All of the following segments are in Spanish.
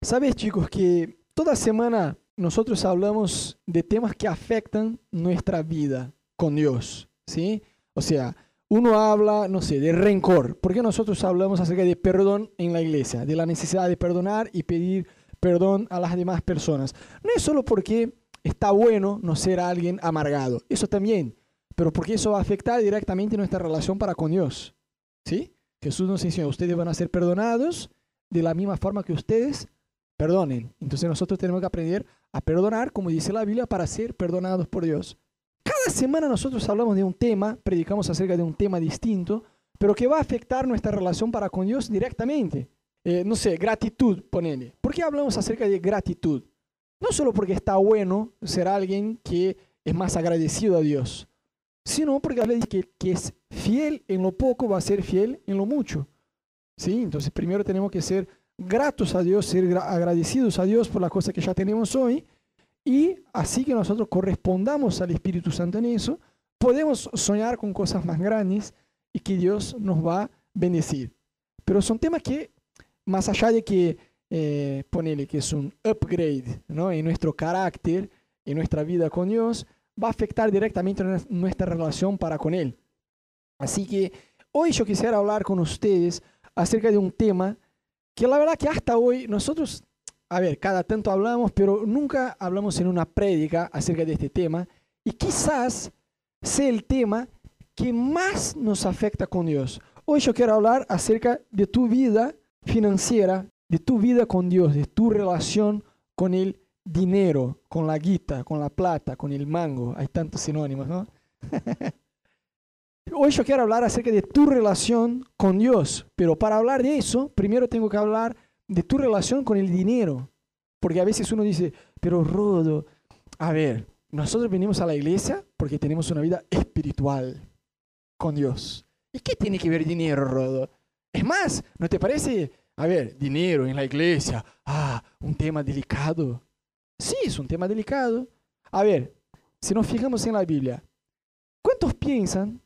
Sabes, chicos, que toda semana nosotros hablamos de temas que afectan nuestra vida con Dios, ¿sí? O sea, uno habla, no sé, de rencor. ¿Por qué nosotros hablamos acerca de perdón en la iglesia? De la necesidad de perdonar y pedir perdón a las demás personas. No es solo porque está bueno no ser alguien amargado, eso también, pero porque eso va a afectar directamente nuestra relación para con Dios. ¿Sí? Jesús nos enseñó, ustedes van a ser perdonados de la misma forma que ustedes perdonen. Entonces nosotros tenemos que aprender a perdonar, como dice la Biblia, para ser perdonados por Dios. Cada semana nosotros hablamos de un tema, predicamos acerca de un tema distinto, pero que va a afectar nuestra relación para con Dios directamente. Eh, no sé, gratitud, ponele. ¿Por qué hablamos acerca de gratitud? No solo porque está bueno ser alguien que es más agradecido a Dios, sino porque habla de que, que es fiel en lo poco, va a ser fiel en lo mucho. ¿Sí? Entonces primero tenemos que ser gratos a Dios, ser agradecidos a Dios por las cosas que ya tenemos hoy, y así que nosotros correspondamos al Espíritu Santo en eso, podemos soñar con cosas más grandes y que Dios nos va a bendecir. Pero son temas que, más allá de que, eh, ponele que es un upgrade ¿no? en nuestro carácter, en nuestra vida con Dios, va a afectar directamente nuestra relación para con Él. Así que hoy yo quisiera hablar con ustedes acerca de un tema que la verdad que hasta hoy nosotros, a ver, cada tanto hablamos, pero nunca hablamos en una prédica acerca de este tema y quizás sea el tema que más nos afecta con Dios. Hoy yo quiero hablar acerca de tu vida financiera, de tu vida con Dios, de tu relación con el dinero, con la guita, con la plata, con el mango. Hay tantos sinónimos, ¿no? Hoy yo quiero hablar acerca de tu relación con Dios, pero para hablar de eso, primero tengo que hablar de tu relación con el dinero. Porque a veces uno dice, pero Rodo, a ver, nosotros venimos a la iglesia porque tenemos una vida espiritual con Dios. ¿Y qué tiene que ver dinero, Rodo? Es más, ¿no te parece? A ver, dinero en la iglesia, ah, un tema delicado. Sí, es un tema delicado. A ver, si nos fijamos en la Biblia, ¿cuántos piensan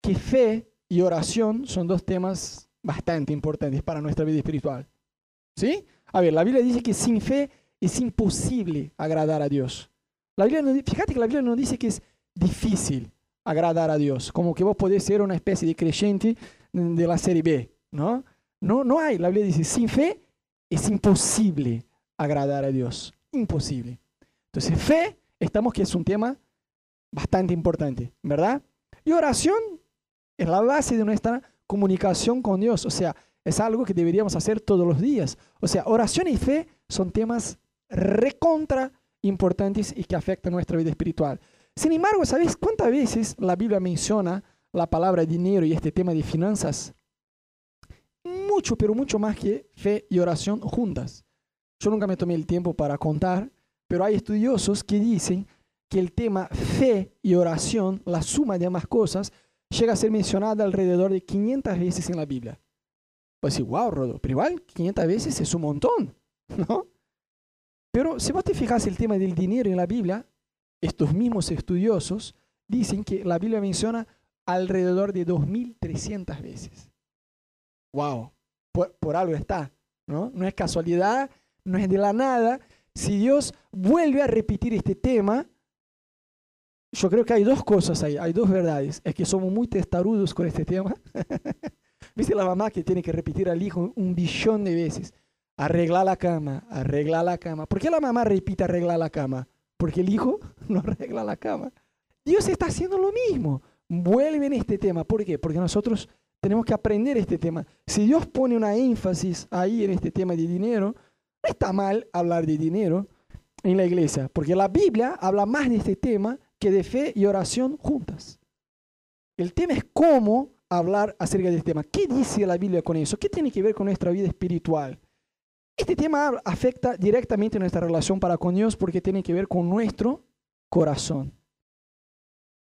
que fe y oración son dos temas bastante importantes para nuestra vida espiritual. ¿Sí? A ver, la Biblia dice que sin fe es imposible agradar a Dios. La Biblia no, fíjate que la Biblia no dice que es difícil agradar a Dios, como que vos podés ser una especie de creyente de la serie B, ¿no? No, no hay. La Biblia dice, sin fe es imposible agradar a Dios. Imposible. Entonces, fe, estamos que es un tema bastante importante, ¿verdad? Y oración es la base de nuestra comunicación con Dios. O sea, es algo que deberíamos hacer todos los días. O sea, oración y fe son temas recontra importantes y que afectan nuestra vida espiritual. Sin embargo, ¿sabéis cuántas veces la Biblia menciona la palabra dinero y este tema de finanzas? Mucho, pero mucho más que fe y oración juntas. Yo nunca me tomé el tiempo para contar, pero hay estudiosos que dicen que el tema fe y oración, la suma de ambas cosas, llega a ser mencionada alrededor de 500 veces en la Biblia. Pues wow, Rodo, pero igual 500 veces es un montón, ¿no? Pero si vos te fijas el tema del dinero en la Biblia, estos mismos estudiosos dicen que la Biblia menciona alrededor de 2.300 veces. Wow, por, por, algo está, ¿no? No es casualidad, no es de la nada. Si Dios vuelve a repetir este tema, yo creo que hay dos cosas ahí, hay dos verdades. Es que somos muy testarudos con este tema. ¿Viste la mamá que tiene que repetir al hijo un billón de veces? Arregla la cama, arregla la cama. ¿Por qué la mamá repite arregla la cama? Porque el hijo no arregla la cama. Dios está haciendo lo mismo. Vuelve en este tema. ¿Por qué? Porque nosotros tenemos que aprender este tema. Si Dios pone una énfasis ahí en este tema de dinero, no está mal hablar de dinero en la iglesia, porque la Biblia habla más de este tema que de fe y oración juntas. El tema es cómo hablar acerca de este tema. ¿Qué dice la Biblia con eso? ¿Qué tiene que ver con nuestra vida espiritual? Este tema afecta directamente nuestra relación para con Dios porque tiene que ver con nuestro corazón.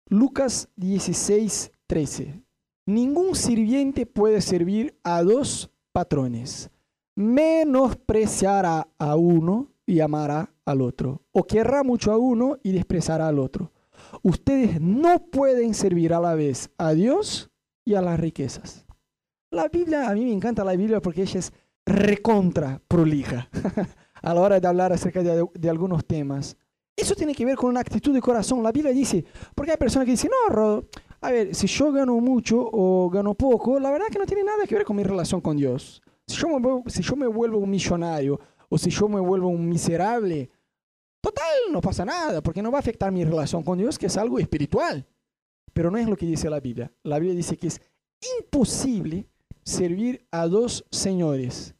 Lucas 16, 13. Ningún sirviente puede servir a dos patrones. Menospreciará a uno y amará al otro. O querrá mucho a uno y despreciará al otro. Ustedes no pueden servir a la vez a Dios y a las riquezas. La Biblia, a mí me encanta la Biblia porque ella es recontra prolija a la hora de hablar acerca de, algunos temas. Eso tiene que ver con una actitud de corazón. La Biblia dice, porque hay personas que dicen, no, Rodo, a ver, si yo gano mucho o gano poco, la verdad que no tiene nada que ver con mi relación con Dios. Si yo me, si yo me vuelvo un millonario o si yo me vuelvo un miserable, total, no pasa nada, porque no va a afectar mi relación con Dios, que es algo espiritual. Pero no es lo que dice la Biblia. La Biblia dice que es imposible servir a dos señores.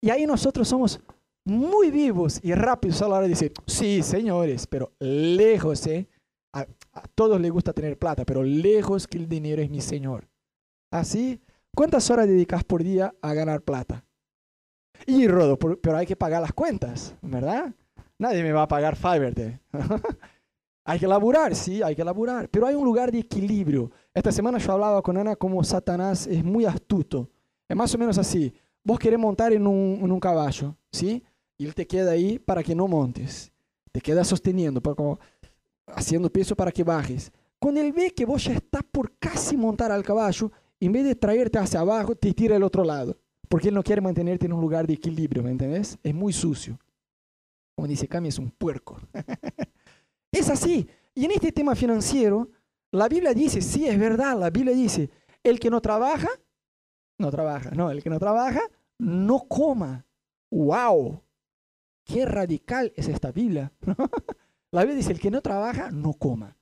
Y ahí nosotros somos muy vivos y rápidos a la hora de decir, sí, señores, pero lejos, ¿eh? A, todos les gusta tener plata, pero lejos que el dinero es mi señor. Así, ¿cuántas horas dedicas por día a ganar plata? Y Rodo, pero hay que pagar las cuentas, ¿verdad? Nadie me va a pagar Fiverr. hay que laburar, sí, hay que laburar, pero hay un lugar de equilibrio. Esta semana yo hablaba con Ana como Satanás es muy astuto. Es más o menos así. Vos querés montar en un, en un caballo, ¿sí? Y él te queda ahí para que no montes. Te queda sosteniendo, como haciendo peso para que bajes. Cuando él ve que vos ya estás por casi montar al caballo, en vez de traerte hacia abajo, te tira al otro lado. Porque él no quiere mantenerte en un lugar de equilibrio, ¿me entendés? Es muy sucio. Como dice Cami, es un puerco. es así. Y en este tema financiero, la Biblia dice, sí, es verdad, la Biblia dice, el que no trabaja, no trabaja, no, el que no trabaja, no coma. ¡Wow! Qué radical es esta Biblia. la Biblia dice, el que no trabaja, no coma.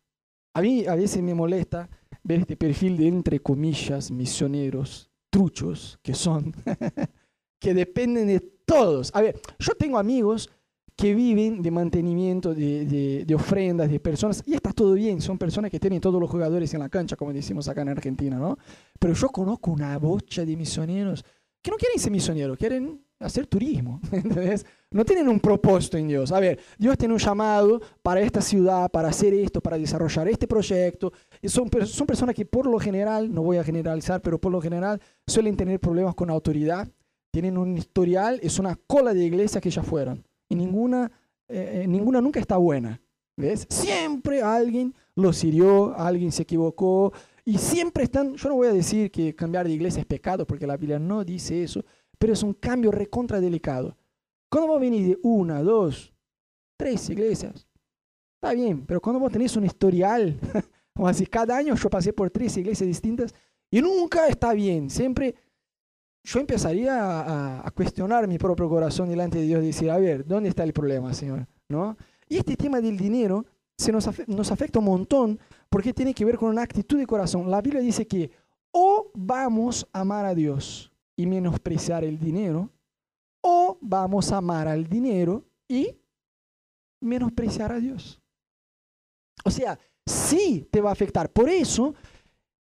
A mí a veces me molesta ver este perfil de, entre comillas, misioneros, truchos que son, que dependen de todos. A ver, yo tengo amigos que viven de mantenimiento, de, de, ofrendas, de personas, y está todo bien, son personas que tienen todos los jugadores en la cancha, como decimos acá en Argentina, ¿no? Pero yo conozco una bocha de misioneros que no quieren ser misioneros, quieren hacer turismo, ¿entendés? No tienen un propósito en Dios. A ver, Dios tiene un llamado para esta ciudad, para hacer esto, para desarrollar este proyecto. Y son, son personas que por lo general, no voy a generalizar, pero por lo general suelen tener problemas con autoridad, tienen un historial, es una cola de iglesia que ya fueron y ninguna, eh, eh, ninguna nunca está buena. ¿Ves? Siempre alguien los hirió, alguien se equivocó y siempre están, yo no voy a decir que cambiar de iglesia es pecado porque la Biblia no dice eso, pero es un cambio recontra delicado. Cuando vos venís de una, dos, tres iglesias, está bien, pero cuando vos tenés un historial, como así, cada año yo pasé por tres iglesias distintas y nunca está bien, siempre yo empezaría a, cuestionar mi propio corazón delante de Dios decir, a ver, ¿dónde está el problema, Señor? ¿No? Y este tema del dinero se nos, nos afecta un montón porque tiene que ver con una actitud de corazón. La Biblia dice que o vamos a amar a Dios y menospreciar el dinero, o vamos a amar al dinero y menospreciar a Dios. O sea, sí te va a afectar. Por eso,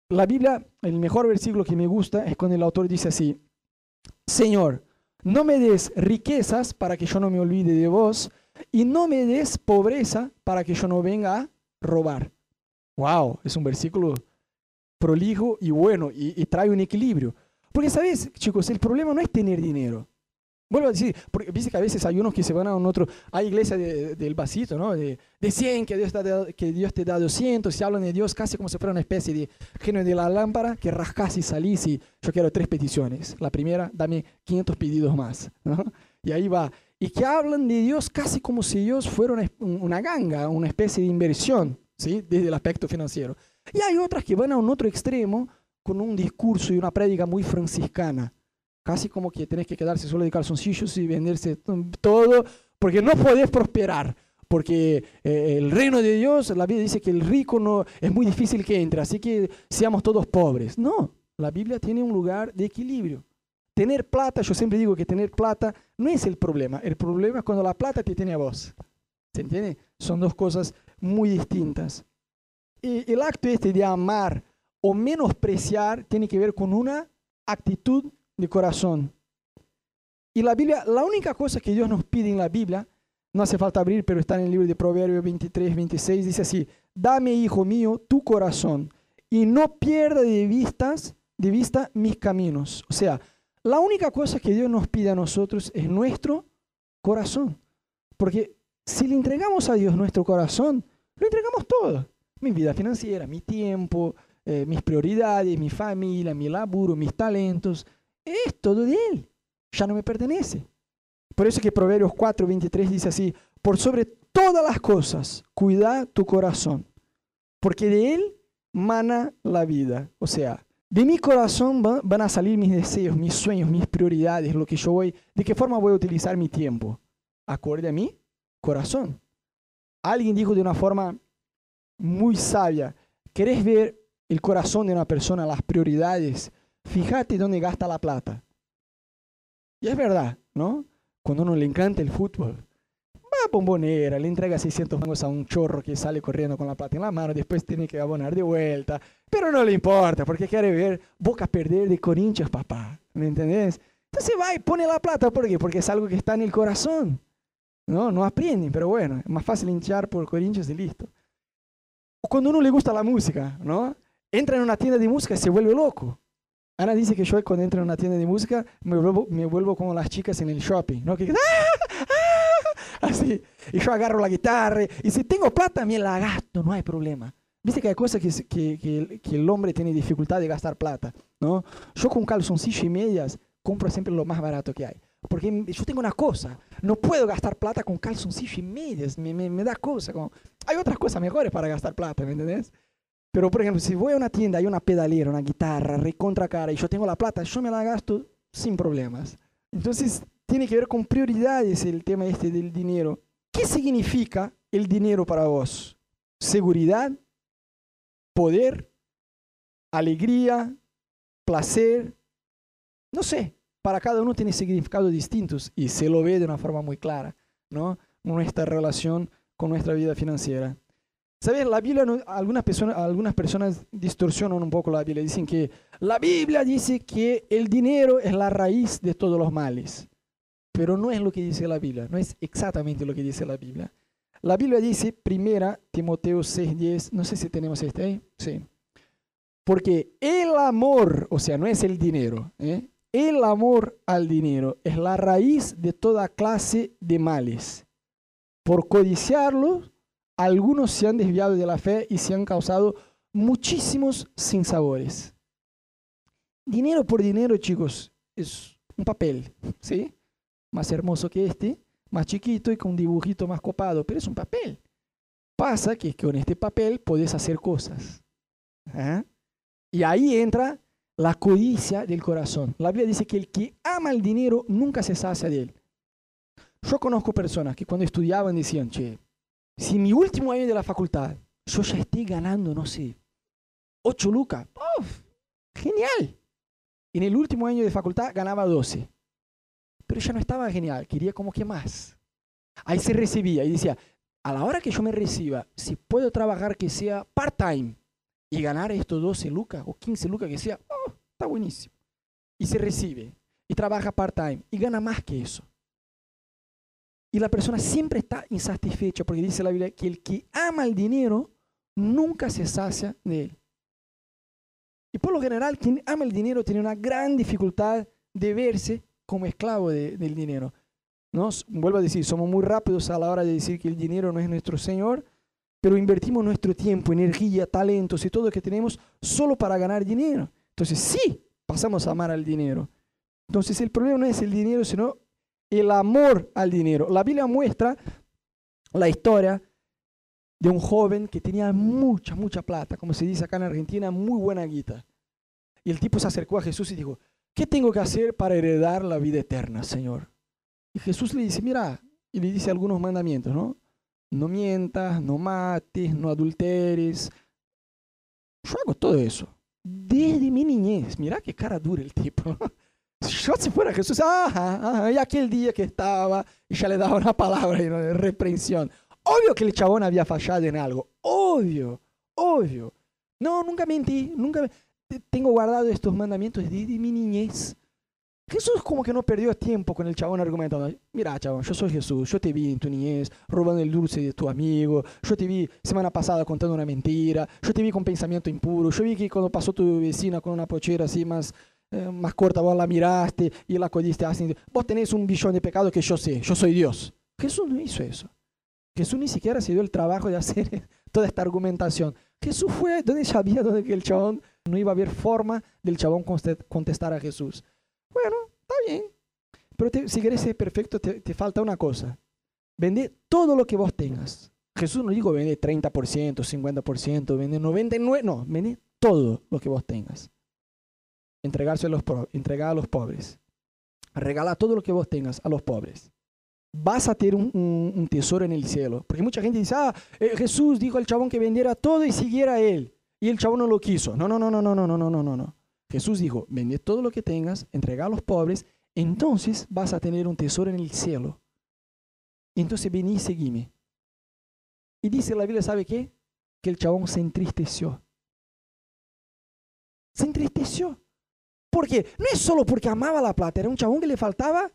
la Biblia, el mejor versículo que me gusta es cuando el autor dice así, Señor, no me des riquezas para que yo no me olvide de vos, y no me des pobreza para que yo no venga a robar. Wow, es un versículo prolijo y bueno, y, trae un equilibrio. Porque, ¿sabes, chicos? El problema no es tener dinero. Vuelvo a decir, porque dice que a veces hay unos que se van a un otro, hay iglesia del vasito, ¿no? De, de 100, que Dios, te que Dios te da 200, se hablan de Dios casi como si fuera una especie de genio de la lámpara, que rascas y salís y yo quiero tres peticiones. La primera, dame 500 pedidos más, ¿no? Y ahí va. Y que hablan de Dios casi como si Dios fuera una, una ganga, una especie de inversión, ¿sí? Desde el aspecto financiero. Y hay otras que van a un otro extremo con un discurso y una prédica muy franciscana casi como que tenés que quedarse solo de calzoncillos y venderse todo, porque no podés prosperar. Porque eh, el reino de Dios, la Biblia dice que el rico no es muy difícil que entre, así que seamos todos pobres. No, la Biblia tiene un lugar de equilibrio. Tener plata, yo siempre digo que tener plata no es el problema. El problema es cuando la plata te tiene a vos. ¿Se entiende? Son dos cosas muy distintas. Y el acto este de amar o menospreciar tiene que ver con una actitud de corazón. Y la Biblia, la única cosa que Dios nos pide en la Biblia, no hace falta abrir, pero está en el libro de Proverbios 23, 26, dice así, dame, hijo mío, tu corazón y no pierda de, vistas, de vista mis caminos. O sea, la única cosa que Dios nos pide a nosotros es nuestro corazón. Porque si le entregamos a Dios nuestro corazón, lo entregamos todo. Mi vida financiera, mi tiempo, eh, mis prioridades, mi familia, mi laburo, mis talentos, es todo de Él. ya no me pertenece. Por eso que Proverbios 4, 23 dice así, por sobre todas las cosas, cuida tu corazón, porque de él mana la vida. O sea, de mi corazón van a salir mis deseos, mis sueños, mis prioridades, lo que yo voy, de qué forma voy a utilizar mi tiempo. Acorde a mi corazón. Alguien dijo de una forma muy sabia, ¿querés ver el corazón de una persona, las prioridades? Fíjate dónde gasta la plata. Y es verdad, ¿no? Cuando uno le encanta el fútbol, va a bombonera, le entrega 600 mangos a un chorro que sale corriendo con la plata en la mano, después tiene que abonar de vuelta, pero no le importa porque quiere ver Boca perder de Corinthians, papá, ¿me entendés? Entonces va y pone la plata, ¿por qué? Porque es algo que está en el corazón. No, no aprenden, pero bueno, es más fácil hinchar por Corinthians y listo. Cuando uno le gusta la música, ¿no? Entra en una tienda de música y se vuelve loco. Ana dice que yo cuando entro en una tienda de música me vuelvo, me vuelvo como las chicas en el shopping, ¿no? Que, ¡ah! ¡ah! Así. Y yo agarro la guitarra y si tengo plata me la gasto, no hay problema. Viste que hay cosas que, que, que, que el hombre tiene dificultad de gastar plata, ¿no? Yo con calzoncillo y medias compro siempre lo más barato que hay. Porque yo tengo una cosa, no puedo gastar plata con calzoncillo y medias, me, me, me da cosa. Como, hay otras cosas mejores para gastar plata, ¿me entendés? Pero, por ejemplo, si voy a una tienda, hay una pedalera, una guitarra, recontra cara, y yo tengo la plata, yo me la gasto sin problemas. Entonces, tiene que ver con prioridades el tema este del dinero. ¿Qué significa el dinero para vos? Seguridad, poder, alegría, placer, no sé, para cada uno tiene significados distintos y se lo ve de una forma muy clara, ¿no? Nuestra relación con nuestra vida financiera. ¿Sabes? La Biblia, algunas, personas, algunas personas distorsionan un poco la Biblia. Dicen que la Biblia dice que el dinero es la raíz de todos los males. Pero no es lo que dice la Biblia. No es exactamente lo que dice la Biblia. La Biblia dice, primera Timoteo 6.10, no sé si tenemos este ahí. Sí. Porque el amor, o sea, no es el dinero, ¿eh? El amor al dinero es la raíz de toda clase de males. Por codiciarlo, algunos se han desviado de la fe y se han causado muchísimos sinsabores. Dinero por dinero, chicos, es un papel, ¿sí? Más hermoso que este, más chiquito y con un dibujito más copado, pero es un papel. Pasa que con este papel puedes hacer cosas. ¿ah? Y ahí entra la codicia del corazón. La Biblia dice que el que ama el dinero nunca se sacia de él. Yo conozco personas que cuando estudiaban decían, che, si mi último año de la facultad yo ya estoy ganando, no sé, 8 lucas, genial. En el último año de facultad ganaba 12. Pero ya no estaba genial, quería como que más. Ahí se recibía y decía, a la hora que yo me reciba, si puedo trabajar que sea part-time y ganar estos 12 lucas o 15 lucas que sea, Está buenísimo. Y se recibe y trabaja part-time y gana más que eso. Y la persona siempre está insatisfecha porque dice la Biblia que el que ama el dinero nunca se sacia de él. Y por lo general, quien ama el dinero tiene una gran dificultad de verse como esclavo del dinero. ¿No? Vuelvo a decir, somos muy rápidos a la hora de decir que el dinero no es nuestro Señor, pero invertimos nuestro tiempo, energía, talentos y todo lo que tenemos solo para ganar dinero. Entonces sí, pasamos a amar al dinero. Entonces el problema no es el dinero, sino el amor al dinero. La Biblia muestra la historia de un joven que tenía mucha, mucha plata, como se dice acá en Argentina, muy buena guita. Y el tipo se acercó a Jesús y dijo, ¿qué tengo que hacer para heredar la vida eterna, Señor? Y Jesús le dice, mira, y le dice algunos mandamientos, ¿no? No mientas, no mates, no adulteres. Yo hago todo eso desde mi niñez. Mira qué cara dura el tipo. Yo si fuera Jesús, ajá, y aquel día que estaba, y ya le daba una palabra de reprensión. Obvio que el chabón había fallado en algo. Obvio, obvio. No, nunca mentí, nunca. Tengo guardado estos mandamientos desde mi niñez. Jesús como que no perdió tiempo con el chabón argumentando, mira chabón, yo soy Jesús, yo te vi en tu niñez robando el dulce de tu amigo, yo te vi semana pasada contando una mentira, yo te vi con pensamiento impuro, yo vi que cuando pasó tu vecina con una pochera así más, eh, más corta, vos la miraste y la codiste así, vos tenés un billón de pecados que yo sé, yo soy Dios. Jesús no hizo eso. Jesús ni siquiera se dio el trabajo de hacer toda esta argumentación. Jesús fue donde sabía donde que el chabón no iba a haber forma del chabón contestar a Jesús. Bueno, está bien. pero si quieres ser perfecto, te, te falta una cosa. Vende todo lo que vos tengas. Jesús no dijo vende 30%, 50%, vende 99%, no, vende todo lo que vos tengas. Entregarse a los, entregar a los pobres. Regala todo lo que vos tengas a los pobres. Vas a tener un, tesoro en el cielo. Porque mucha gente dice, ah, eh, Jesús dijo al chabón que vendiera todo y siguiera a él. Y el chabón no lo quiso. No, no, no, no, no, no, no, no, no, no. Jesús dijo, vende todo lo que tengas, entrega a los pobres, entonces vas a tener un tesoro en el cielo. Entonces vení y seguime. Y dice la Biblia, ¿sabe qué? Que el chabón se entristeció. Se entristeció. ¿Por qué? No es solo porque amaba la plata, era un chabón que le faltaba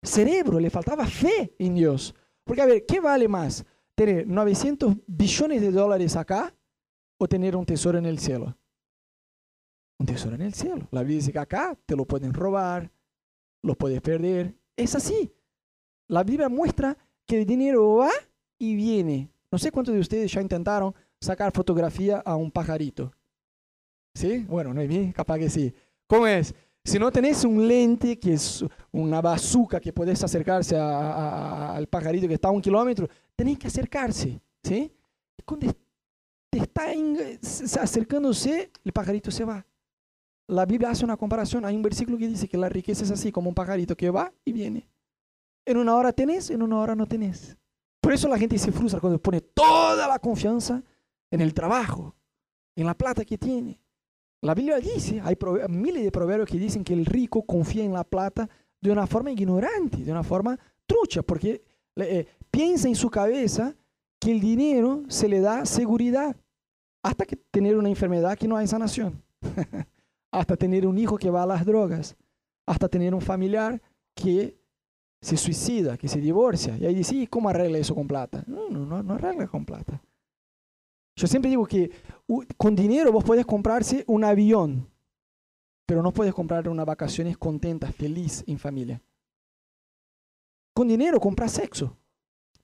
cerebro, le faltaba fe en Dios. Porque a ver, ¿qué vale más? ¿Tener 900 billones de dólares acá o tener un tesoro en el cielo? Un tesoro en el cielo. La Biblia dice que acá te lo pueden robar, lo puedes perder. Es así. La Biblia muestra que el dinero va y viene. No sé cuántos de ustedes ya intentaron sacar fotografía a un pajarito. ¿Sí? Bueno, no es bien, capaz que sí. ¿Cómo es? Si no tenés un lente que es una bazooka que podés acercarse al pajarito que está a un kilómetro, tenés que acercarse. ¿sí? Cuando te está acercándose, el pajarito se va. La Biblia hace una comparación. Hay un versículo que dice que la riqueza es así, como un pajarito que va y viene. En una hora tenés, en una hora no tenés. Por eso la gente se frustra cuando pone toda la confianza en el trabajo, en la plata que tiene. La Biblia dice, hay miles de proverbios que dicen que el rico confía en la plata de una forma ignorante, de una forma trucha, porque eh, piensa en su cabeza que el dinero se le da seguridad hasta que tener una enfermedad que no hay sanación, hasta tener un hijo que va a las drogas, hasta tener un familiar que se suicida, que se divorcia. Y ahí dice, ¿y cómo arregla eso con plata? No, no, no, no arregla con plata. Yo siempre digo que con dinero vos puedes comprarse un avión, pero no puedes comprar unas vacaciones contentas, feliz en familia. Con dinero compras sexo,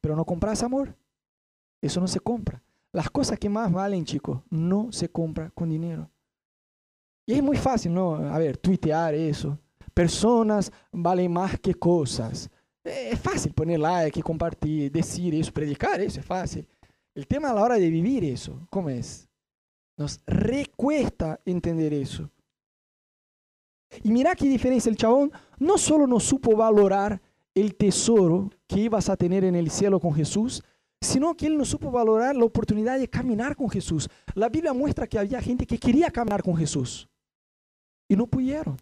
pero no compras amor. Eso no se compra. Las cosas que más valen, chicos, no se compra con dinero. Y es muy fácil, ¿no? A ver, tuitear eso personas valen más que cosas. Es fácil poner like, compartir, decir eso, predicar eso, es fácil. El tema a la hora de vivir eso, ¿cómo es? Nos recuesta entender eso. Y mira qué diferencia, el chabón no solo no supo valorar el tesoro que ibas a tener en el cielo con Jesús, sino que él no supo valorar la oportunidad de caminar con Jesús. La Biblia muestra que había gente que quería caminar con Jesús y no pudieron.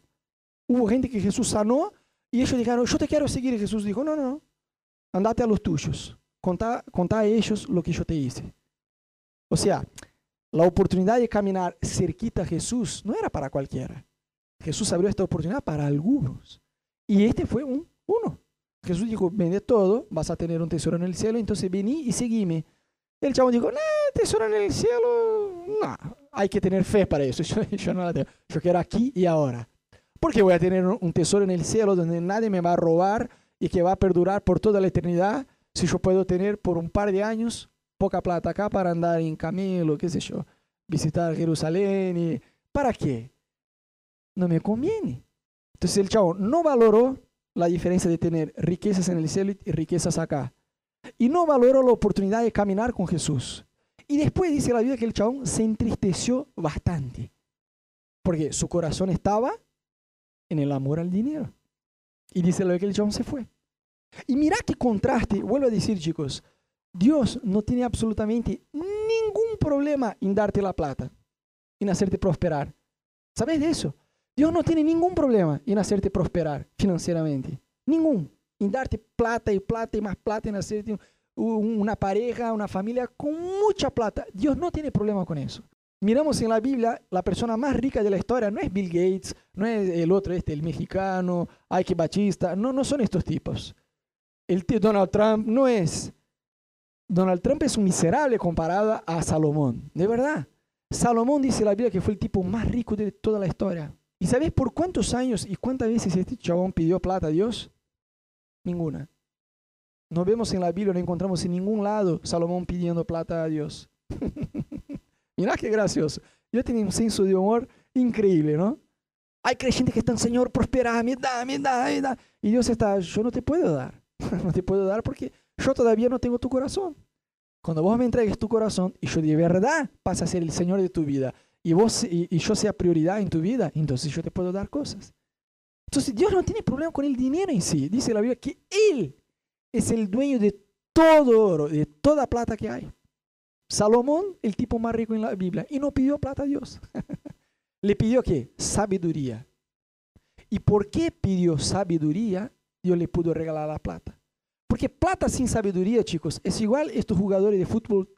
Hubo gente que Jesús sanó y ellos dijeron, yo te quiero seguir. Y Jesús dijo, no, no, no, andate a los tuyos, contá, contá a ellos lo que yo te hice. O sea, la oportunidad de caminar cerquita a Jesús no era para cualquiera. Jesús abrió esta oportunidad para algunos. Y este fue un, uno. Jesús dijo, vende todo, vas a tener un tesoro en el cielo, entonces vení y seguime. El chavo dijo, no, tesoro en el cielo, no, hay que tener fe para eso. Yo, yo no la tengo. Yo quiero aquí y ahora. Porque voy a tener un tesoro en el cielo donde nadie me va a robar y que va a perdurar por toda la eternidad si yo puedo tener por un par de años poca plata acá para andar en camino, qué sé yo, visitar Jerusalén. Y, ¿Para qué? No me conviene. Entonces el chavo no valoró la diferencia de tener riquezas en el cielo y riquezas acá. Y no valoró la oportunidad de caminar con Jesús. Y después dice la Biblia que el chabón se entristeció bastante. Porque su corazón estaba en el amor al dinero. Y dice lo que el John se fue. Y mira qué contraste, vuelvo a decir chicos, Dios no tiene absolutamente ningún problema en darte la plata, en hacerte prosperar. ¿Sabes de eso? Dios no tiene ningún problema en hacerte prosperar financieramente. Ningún. En darte plata y plata y más plata, en hacerte una pareja, una familia con mucha plata. Dios no tiene problema con eso miramos en la Biblia, la persona más rica de la historia no es Bill Gates, no es el otro, este, el mexicano, Ike Batista, no, no son estos tipos. El tío Donald Trump no es. Donald Trump es un miserable comparado a Salomón, de verdad. Salomón dice la Biblia que fue el tipo más rico de toda la historia. ¿Y sabes por cuántos años y cuántas veces este chabón pidió plata a Dios? Ninguna. No vemos en la Biblia, no encontramos en ningún lado Salomón pidiendo plata a Dios. Mira qué gracioso. Yo tenía un senso de humor increíble, ¿no? Hay creyentes que están, Señor, prospera, me da, me da, me da. Y Dios está, yo no te puedo dar, no te puedo dar porque yo todavía no tengo tu corazón. Cuando vos me entregues tu corazón y yo de verdad pase a ser el Señor de tu vida y, vos, y, yo sea prioridad en tu vida, entonces yo te puedo dar cosas. Entonces Dios no tiene problema con el dinero en sí. Dice la Biblia que Él es el dueño de todo oro, de toda plata que hay. Salomón, el tipo más rico en la Biblia, y no pidió plata a Dios. Le pidió qué? Sabiduría. ¿Y por qué pidió sabiduría? Dios le pudo regalar la plata. Porque plata sin sabiduría, chicos, es igual estos jugadores de fútbol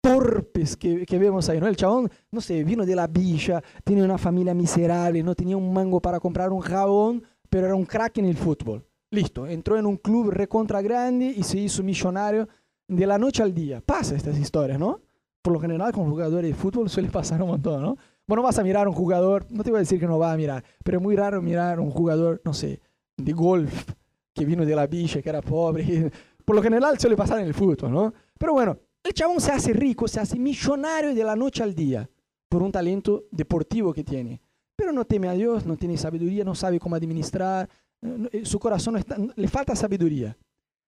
torpes que, que, vemos ahí, ¿no? El chabón, no sé, vino de la villa, tiene una familia miserable, no tenía un mango para comprar un jabón, pero era un crack en el fútbol. Listo, entró en un club recontra grande y se hizo millonario de la noche al día. Pasa estas historias, ¿no? Por lo general con jugadores de fútbol suele pasar un montón, ¿no? Bueno, vas a mirar a un jugador, no te voy a decir que no vas a mirar, pero es muy raro mirar a un jugador, no sé, de golf, que vino de la villa, que era pobre. Por lo general suele pasar en el fútbol, ¿no? Pero bueno, el chabón se hace rico, se hace millonario de la noche al día por un talento deportivo que tiene. Pero no teme a Dios, no tiene sabiduría, no sabe cómo administrar, eh, su corazón está, le falta sabiduría.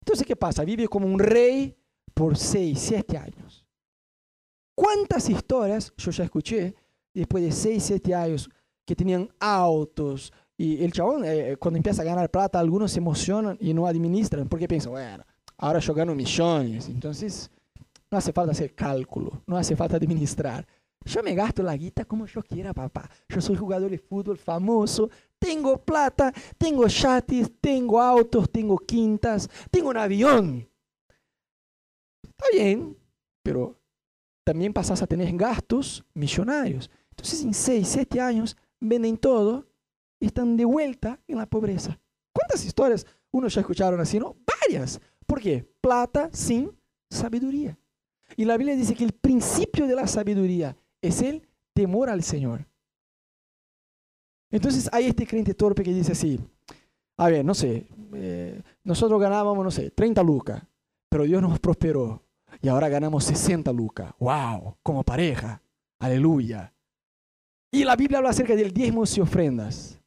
Entonces, ¿qué pasa? Vive como un rey por seis, siete años. ¿Cuántas historias yo ya escuché después de seis, siete años que tenían autos? Y el chabón, eh, cuando empieza a ganar plata, algunos se emocionan y no administran porque piensan, bueno, ahora yo gano millones. Entonces, no hace falta hacer cálculo, no hace falta administrar. Yo me gasto la guita como yo quiera, papá. Yo soy jugador de fútbol famoso, tengo plata, tengo yates, tengo autos, tengo quintas, tengo un avión. Está bien, pero también pasas a tener gastos millonarios. Entonces, en 6, 7 años, venden todo están de vuelta en la pobreza. ¿Cuántas historias uno ya escucharon así, no? Varias. ¿Por qué? Plata sin sabiduría. Y la Biblia dice que el principio de la sabiduría es el temor al Señor. Entonces hay este creyente torpe que dice así, a ver, no sé, eh, nosotros ganábamos, no sé, 30 lucas, pero Dios nos prosperó y ahora ganamos 60 lucas. ¡Wow! Como pareja. Aleluya. Y la Biblia habla acerca del diezmos y ofrendas.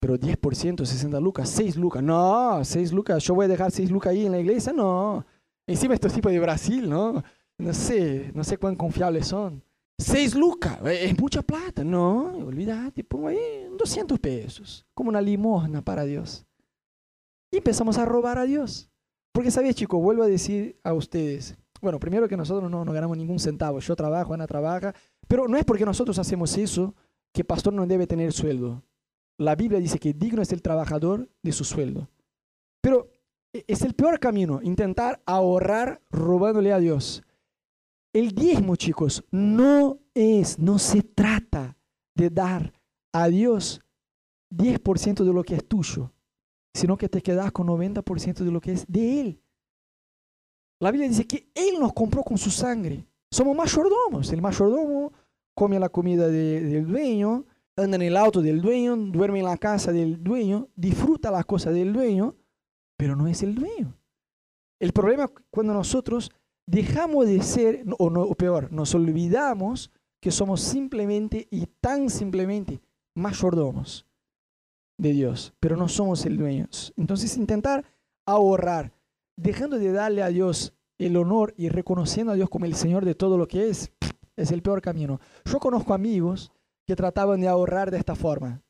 Pero 10%, 60 lucas, 6 lucas. No, 6 lucas, yo voy a dejar 6 lucas ahí en la iglesia. No. Encima estos tipos de Brasil, ¿no? No sé, no sé cuán confiables son. 6 lucas, eh, es mucha plata. No, olvídate, pongo ahí 200 pesos, como una limosna para Dios. Y empezamos a robar a Dios. Porque, ¿sabes, chicos? Vuelvo a decir a ustedes. Bueno, primero que nosotros no, no ganamos ningún centavo. Yo trabajo, Ana trabaja. Pero no es porque nosotros hacemos eso que pastor no debe tener sueldo. La Biblia dice que digno es el trabajador de su sueldo. Pero e, es el peor camino, intentar ahorrar robándole a Dios. El diezmo, chicos, no es, no se trata de dar a Dios 10% de lo que es tuyo, sino que te quedas con 90% de lo que es de Él. La Biblia dice que Él nos compró con su sangre. Somos mayordomos. El mayordomo come la comida del dueño, anda en el auto del dueño, duerme en la casa del dueño, disfruta las cosas del dueño, pero no es el dueño. El problema es cuando nosotros dejamos de ser, o, no, peor, nos olvidamos que somos simplemente y tan simplemente mayordomos de Dios, pero no somos el dueño. Entonces intentar ahorrar, dejando de darle a Dios el honor y reconociendo a Dios como el Señor de todo lo que es, es el peor camino. Yo conozco amigos que trataban de ahorrar de esta forma.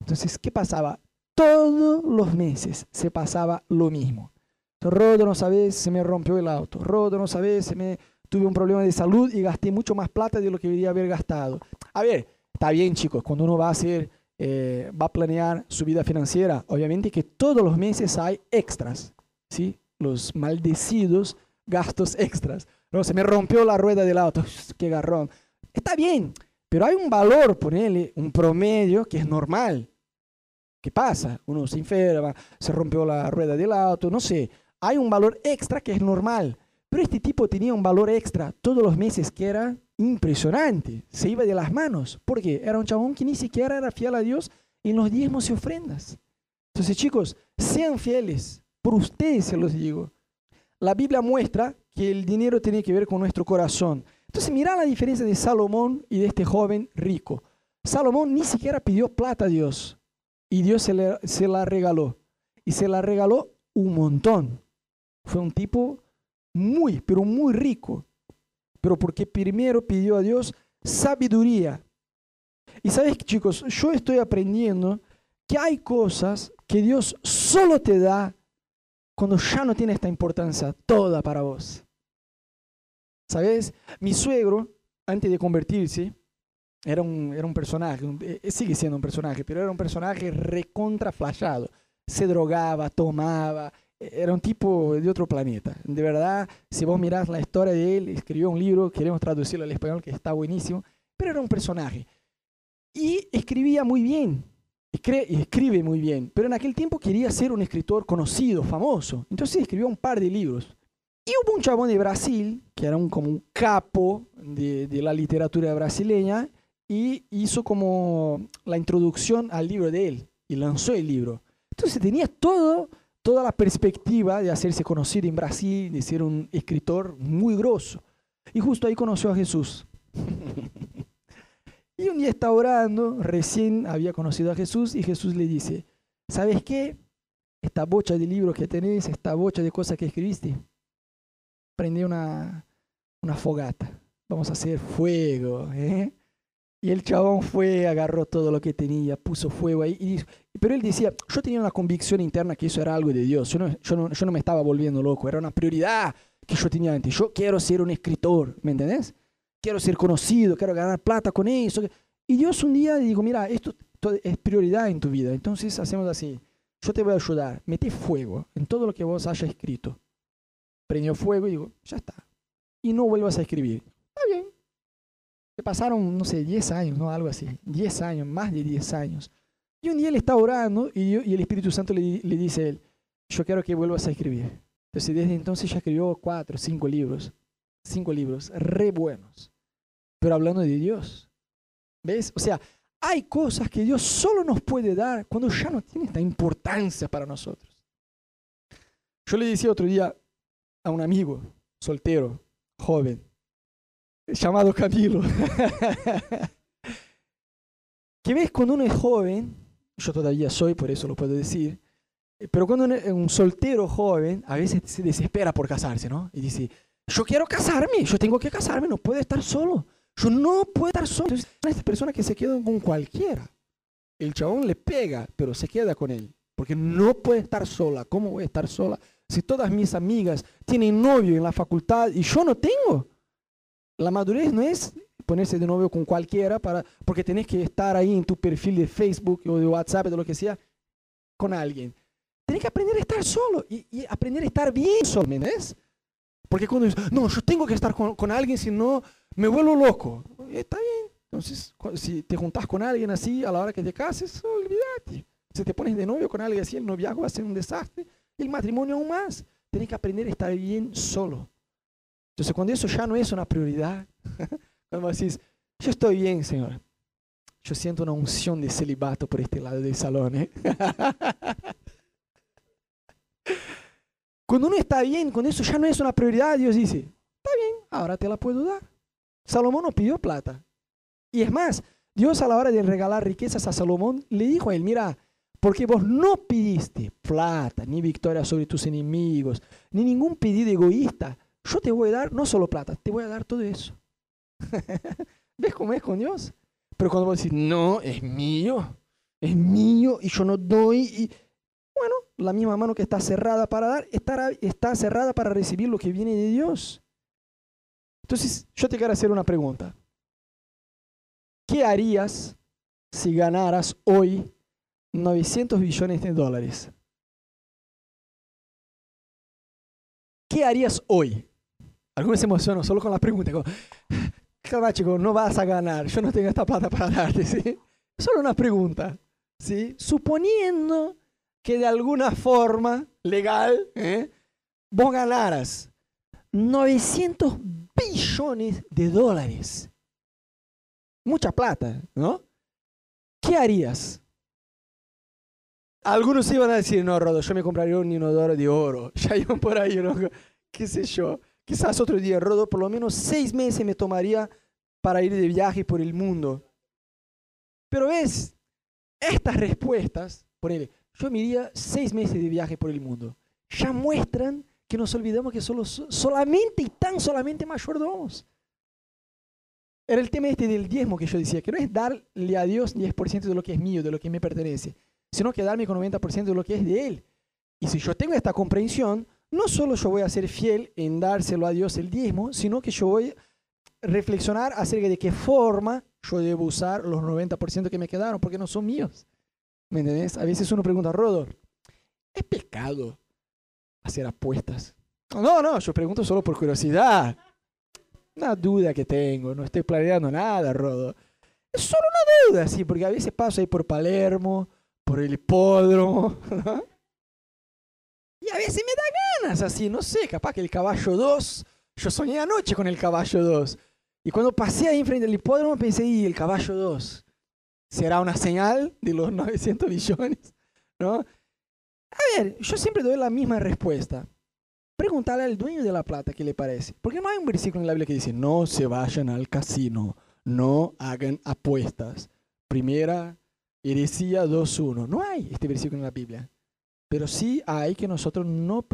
Entonces, ¿qué pasaba? Todos los meses se pasaba lo mismo. Rodo, no sabes, se me rompió el auto. Rodo, no sabes, se me tuve un problema de salud y gasté mucho más plata de lo que debería haber gastado. A ver, está bien, chicos, cuando uno va a hacer, eh, va a planear su vida financiera, obviamente que todos los meses hay extras, ¿sí? Los maldecidos gastos extras. No, se me rompió la rueda del auto, qué garrón. Está bien, pero hay un valor, ponele, un promedio que es normal. ¿Qué pasa? Uno se enferma, se rompió la rueda del auto, no sé. Hay un valor extra que es normal. Pero este tipo tenía un valor extra todos los meses que era impresionante. Se iba de las manos. ¿Por qué? Era un chabón que ni siquiera era fiel a Dios en los diezmos y ofrendas. Entonces, chicos, sean fieles. Por ustedes se los digo. La Biblia muestra que el dinero tiene que ver con nuestro corazón. Entonces, mira la diferencia de Salomón y de este joven rico. Salomón ni siquiera pidió plata a Dios y Dios se, la regaló. y se la regaló un montón. Fue un tipo muy, pero muy rico. Pero porque primero pidió a Dios sabiduría. Y sabes, chicos, yo estoy aprendiendo que hay cosas que Dios solo te da cuando ya no tiene esta importancia toda para vos. ¿Sabes? Mi suegro, antes de convertirse, era un, era un personaje, eh, sigue siendo un personaje, pero era un personaje recontra Se drogaba, tomaba, e, era un tipo de otro planeta. De verdad, si vos mirás la historia de él, escribió un libro, queremos traducirlo al español, que está buenísimo, pero era un personaje. Y escribía muy bien, escribe muy bien, pero en aquel tiempo quería ser un escritor conocido, famoso. Entonces escribió un par de libros. Y hubo un chabón de Brasil, que era un, como un capo de, de la literatura brasileña, y hizo como la introducción al libro de él, y lanzó el libro. Entonces tenía todo, toda la perspectiva de hacerse conocido en Brasil, de ser un escritor muy grosso. Y justo ahí conoció a Jesús. y un día está orando, recién había conocido a Jesús, y Jesús le dice, ¿sabes qué? Esta bocha de libros que tenés, esta bocha de cosas que escribiste, prende una, una fogata. Vamos a hacer fuego. ¿eh? Y el chabón fue, agarró todo lo que tenía, puso fuego ahí. Y, pero él decía, yo tenía una convicción interna que eso era algo de Dios. Yo no, yo, no, yo no me estaba volviendo loco, era una prioridad que yo tenía antes. Yo quiero ser un escritor, ¿me entendés? Quiero ser conocido, quiero ganar plata con eso. Y Dios un día dijo, mira, esto es prioridad en tu vida. Entonces hacemos así, yo te voy a ayudar, mete fuego en todo lo que vos hayas escrito prendió fuego y digo, ya está. Y no vuelvas a escribir. Está bien. Se pasaron, no sé, 10 años, ¿no? Algo así. 10 años, más de 10 años. Y un día él está orando y, y el Espíritu Santo le, le, dice a él, yo quiero que vuelvas a escribir. Entonces desde entonces ya escribió 4, 5 libros. 5 libros, re buenos. Pero hablando de Dios. ¿Ves? O sea, hay cosas que Dios solo nos puede dar cuando ya no tiene esta importancia para nosotros. Yo le decía otro día, a un amigo soltero, joven, llamado Camilo. que ves cuando uno es joven, yo todavía soy, por eso lo puedo decir, pero cuando un soltero joven, a veces se desespera por casarse, ¿no? Y dice, yo quiero casarme, yo tengo que casarme, no puedo estar solo. Yo no puedo estar solo. Entonces, esta persona que se queda con cualquiera. El chabón le pega, pero se queda con él. Porque no puede estar sola. ¿Cómo voy a estar sola? Si todas mis amigas tienen novio en la facultad y yo no tengo. La madurez no es ponerse de novio con cualquiera para, porque tenés que estar ahí en tu perfil de Facebook o de WhatsApp, de lo que sea, con alguien. Tenés que aprender a estar solo y, aprender a estar bien solo, ¿me entiendes? Porque cuando dices, no, yo tengo que estar con, con alguien, si no, me vuelvo loco. Está bien. Entonces, si te juntas con alguien así a la hora que te cases, olvídate. Si te pones de novio con alguien así, el noviazgo va a ser un desastre el matrimonio aún más. Tienes que aprender a estar bien solo. Entonces, cuando eso ya no es una prioridad, cuando decís, yo estoy bien, Señor, yo siento una unción de celibato por este lado del salón. ¿eh? cuando uno está bien, cuando eso ya no es una prioridad, Dios dice, está bien, ahora te la puedo dar. Salomón no pidió plata. Y es más, Dios a la hora de regalar riquezas a Salomón le dijo a él, mira, porque vos no pidiste plata, ni victoria sobre tus enemigos, ni ningún pedido egoísta. Yo te voy a dar no solo plata, te voy a dar todo eso. ¿Ves cómo es con Dios? Pero cuando vos decís, no, es mío, es mío y yo no doy. Y... Bueno, la misma mano que está cerrada para dar, está, está cerrada para recibir lo que viene de Dios. Entonces, yo te quiero hacer una pregunta. ¿Qué harías si ganaras hoy 900 billones de dólares. ¿Qué harías hoy? Algunos se emocionan solo con la pregunta. Calma, chico, no vas a ganar. Yo no tengo esta plata para darte, ¿sí? Solo una pregunta, ¿sí? Suponiendo que de alguna forma legal ¿eh? vos ganaras 900 billones de dólares. Mucha plata, ¿no? ¿Qué harías? Algunos iban a decir, no, Rodo, yo me compraría un inodoro de oro. Ya iban por ahí, ¿no? ¿Qué sé yo? Quizás otro día, Rodo, por lo menos seis meses me tomaría para ir de viaje por el mundo. Pero ves, estas respuestas, por yo me iría seis meses de viaje por el mundo. Ya muestran que nos olvidamos que solo, solamente y tan solamente mayordomos. Era el tema este del diezmo que yo decía, que no es darle a Dios 10% de lo que es mío, de lo que me pertenece, sino quedarme con 90% de lo que es de Él. Y si yo tengo esta comprensión, no solo yo voy a ser fiel en dárselo a Dios el diezmo, sino que yo voy a reflexionar acerca de qué forma yo debo usar los 90% que me quedaron, porque no son míos. ¿Me entendés? A veces uno pregunta, Rodo, ¿es pecado hacer apuestas? No, no, yo pregunto solo por curiosidad. Una duda que tengo, no estoy planeando nada, Rodo. Es solo una duda, sí, porque a veces paso ahí por Palermo, por el hipódromo, Y a veces me da ganas, así, no sé, capaz que el caballo 2, yo soñé anoche con el caballo 2. Y cuando pasé ahí enfrente del hipódromo pensé, y el caballo 2, ¿será una señal de los 900 billones? ¿No? A ver, yo siempre doy la misma respuesta. Pregúntale al dueño de la plata qué le parece. Porque no hay un versículo en la Biblia que dice, no se vayan al casino, no hagan apuestas. Primera heresía 2.1. No hay este versículo en la Biblia. Pero sí hay que nosotros no,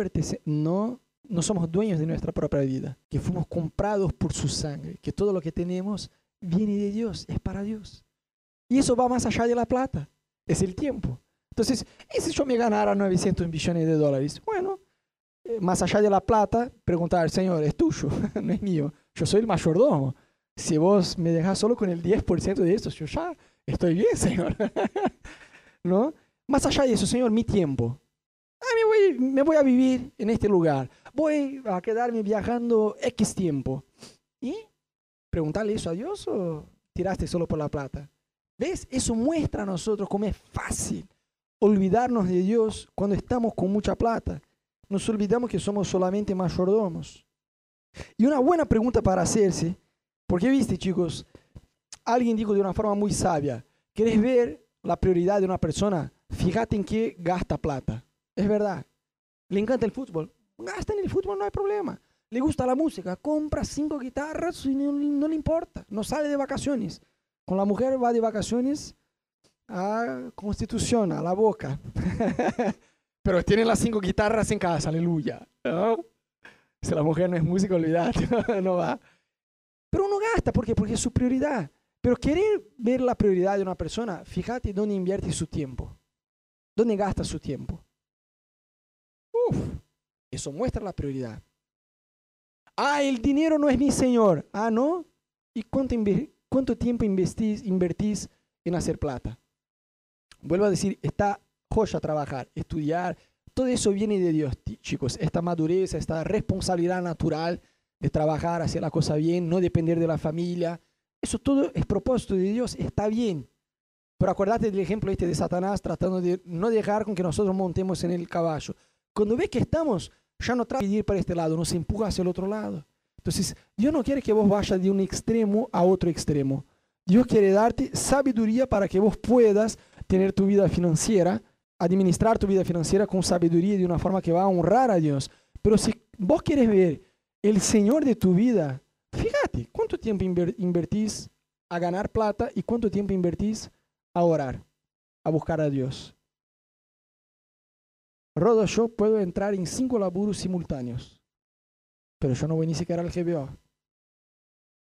no, no somos dueños de nuestra propia vida, que fuimos comprados por su sangre, que todo lo que tenemos viene de Dios, es para Dios. Y eso va más allá de la plata, es el tiempo. Entonces, ¿y si yo me ganara 900 millones de dólares? Bueno, eh, más allá de la plata, preguntar, Señor, es tuyo, no es mío. Yo soy el mayordomo. Si vos me dejas solo con el 10% de eso, yo ya estoy bien, Señor. ¿No? Más allá de eso, Señor, mi tiempo. Ah, me, voy, me voy a vivir en este lugar. Voy a quedarme viajando X tiempo. ¿Y preguntarle eso a Dios o tiraste solo por la plata? ¿Ves? Eso muestra a nosotros cómo es fácil olvidarnos de Dios cuando estamos con mucha plata nos olvidamos que somos solamente mayordomos. Y una buena pregunta para hacerse, porque viste chicos, alguien dijo de una forma muy sabia, ¿querés ver la prioridad de una persona? Fíjate en qué gasta plata. Es verdad. Le encanta el fútbol. Gasta en el fútbol, no hay problema. Le gusta la música, compra cinco guitarras y no, no le importa. No sale de vacaciones. Con la mujer va de vacaciones a Constitución, a la boca. Pero tienen las cinco guitarras en casa, aleluya. Si la mujer no es música, olvídate, no va. Pero uno gasta, ¿por qué? Porque es su prioridad. Pero querer ver la prioridad de una persona, fíjate dónde invierte su tiempo. ¿Dónde gasta su tiempo? Uf, eso muestra la prioridad. Ah, el dinero no es mi señor. Ah, ¿no? ¿Y cuánto, cuánto tiempo invertís, invertís en hacer plata? Vuelvo a decir, está joya trabajar, estudiar. Todo eso viene de Dios, chicos. Esta madurez, esta responsabilidad natural de trabajar, hacer la cosa bien, no depender de la familia. Eso todo es propósito de Dios, está bien. Pero acuérdate del ejemplo este de Satanás tratando de no dejar con que nosotros montemos en el caballo. Cuando ve que estamos, ya no trata de ir para este lado, nos empuja hacia el otro lado. Entonces, Dios no quiere que vos vayas de un extremo a otro extremo. Dios quiere darte sabiduría para que vos puedas tener tu vida financiera administrar tu vida financiera con sabiduría de una forma que va a honrar a Dios. Pero si vos quieres ver el Señor de tu vida, fíjate cuánto tiempo invertís a ganar plata y cuánto tiempo invertís a orar, a buscar a Dios. Rodo, yo puedo entrar en cinco laburos simultáneos, pero yo no voy ni siquiera al GBO.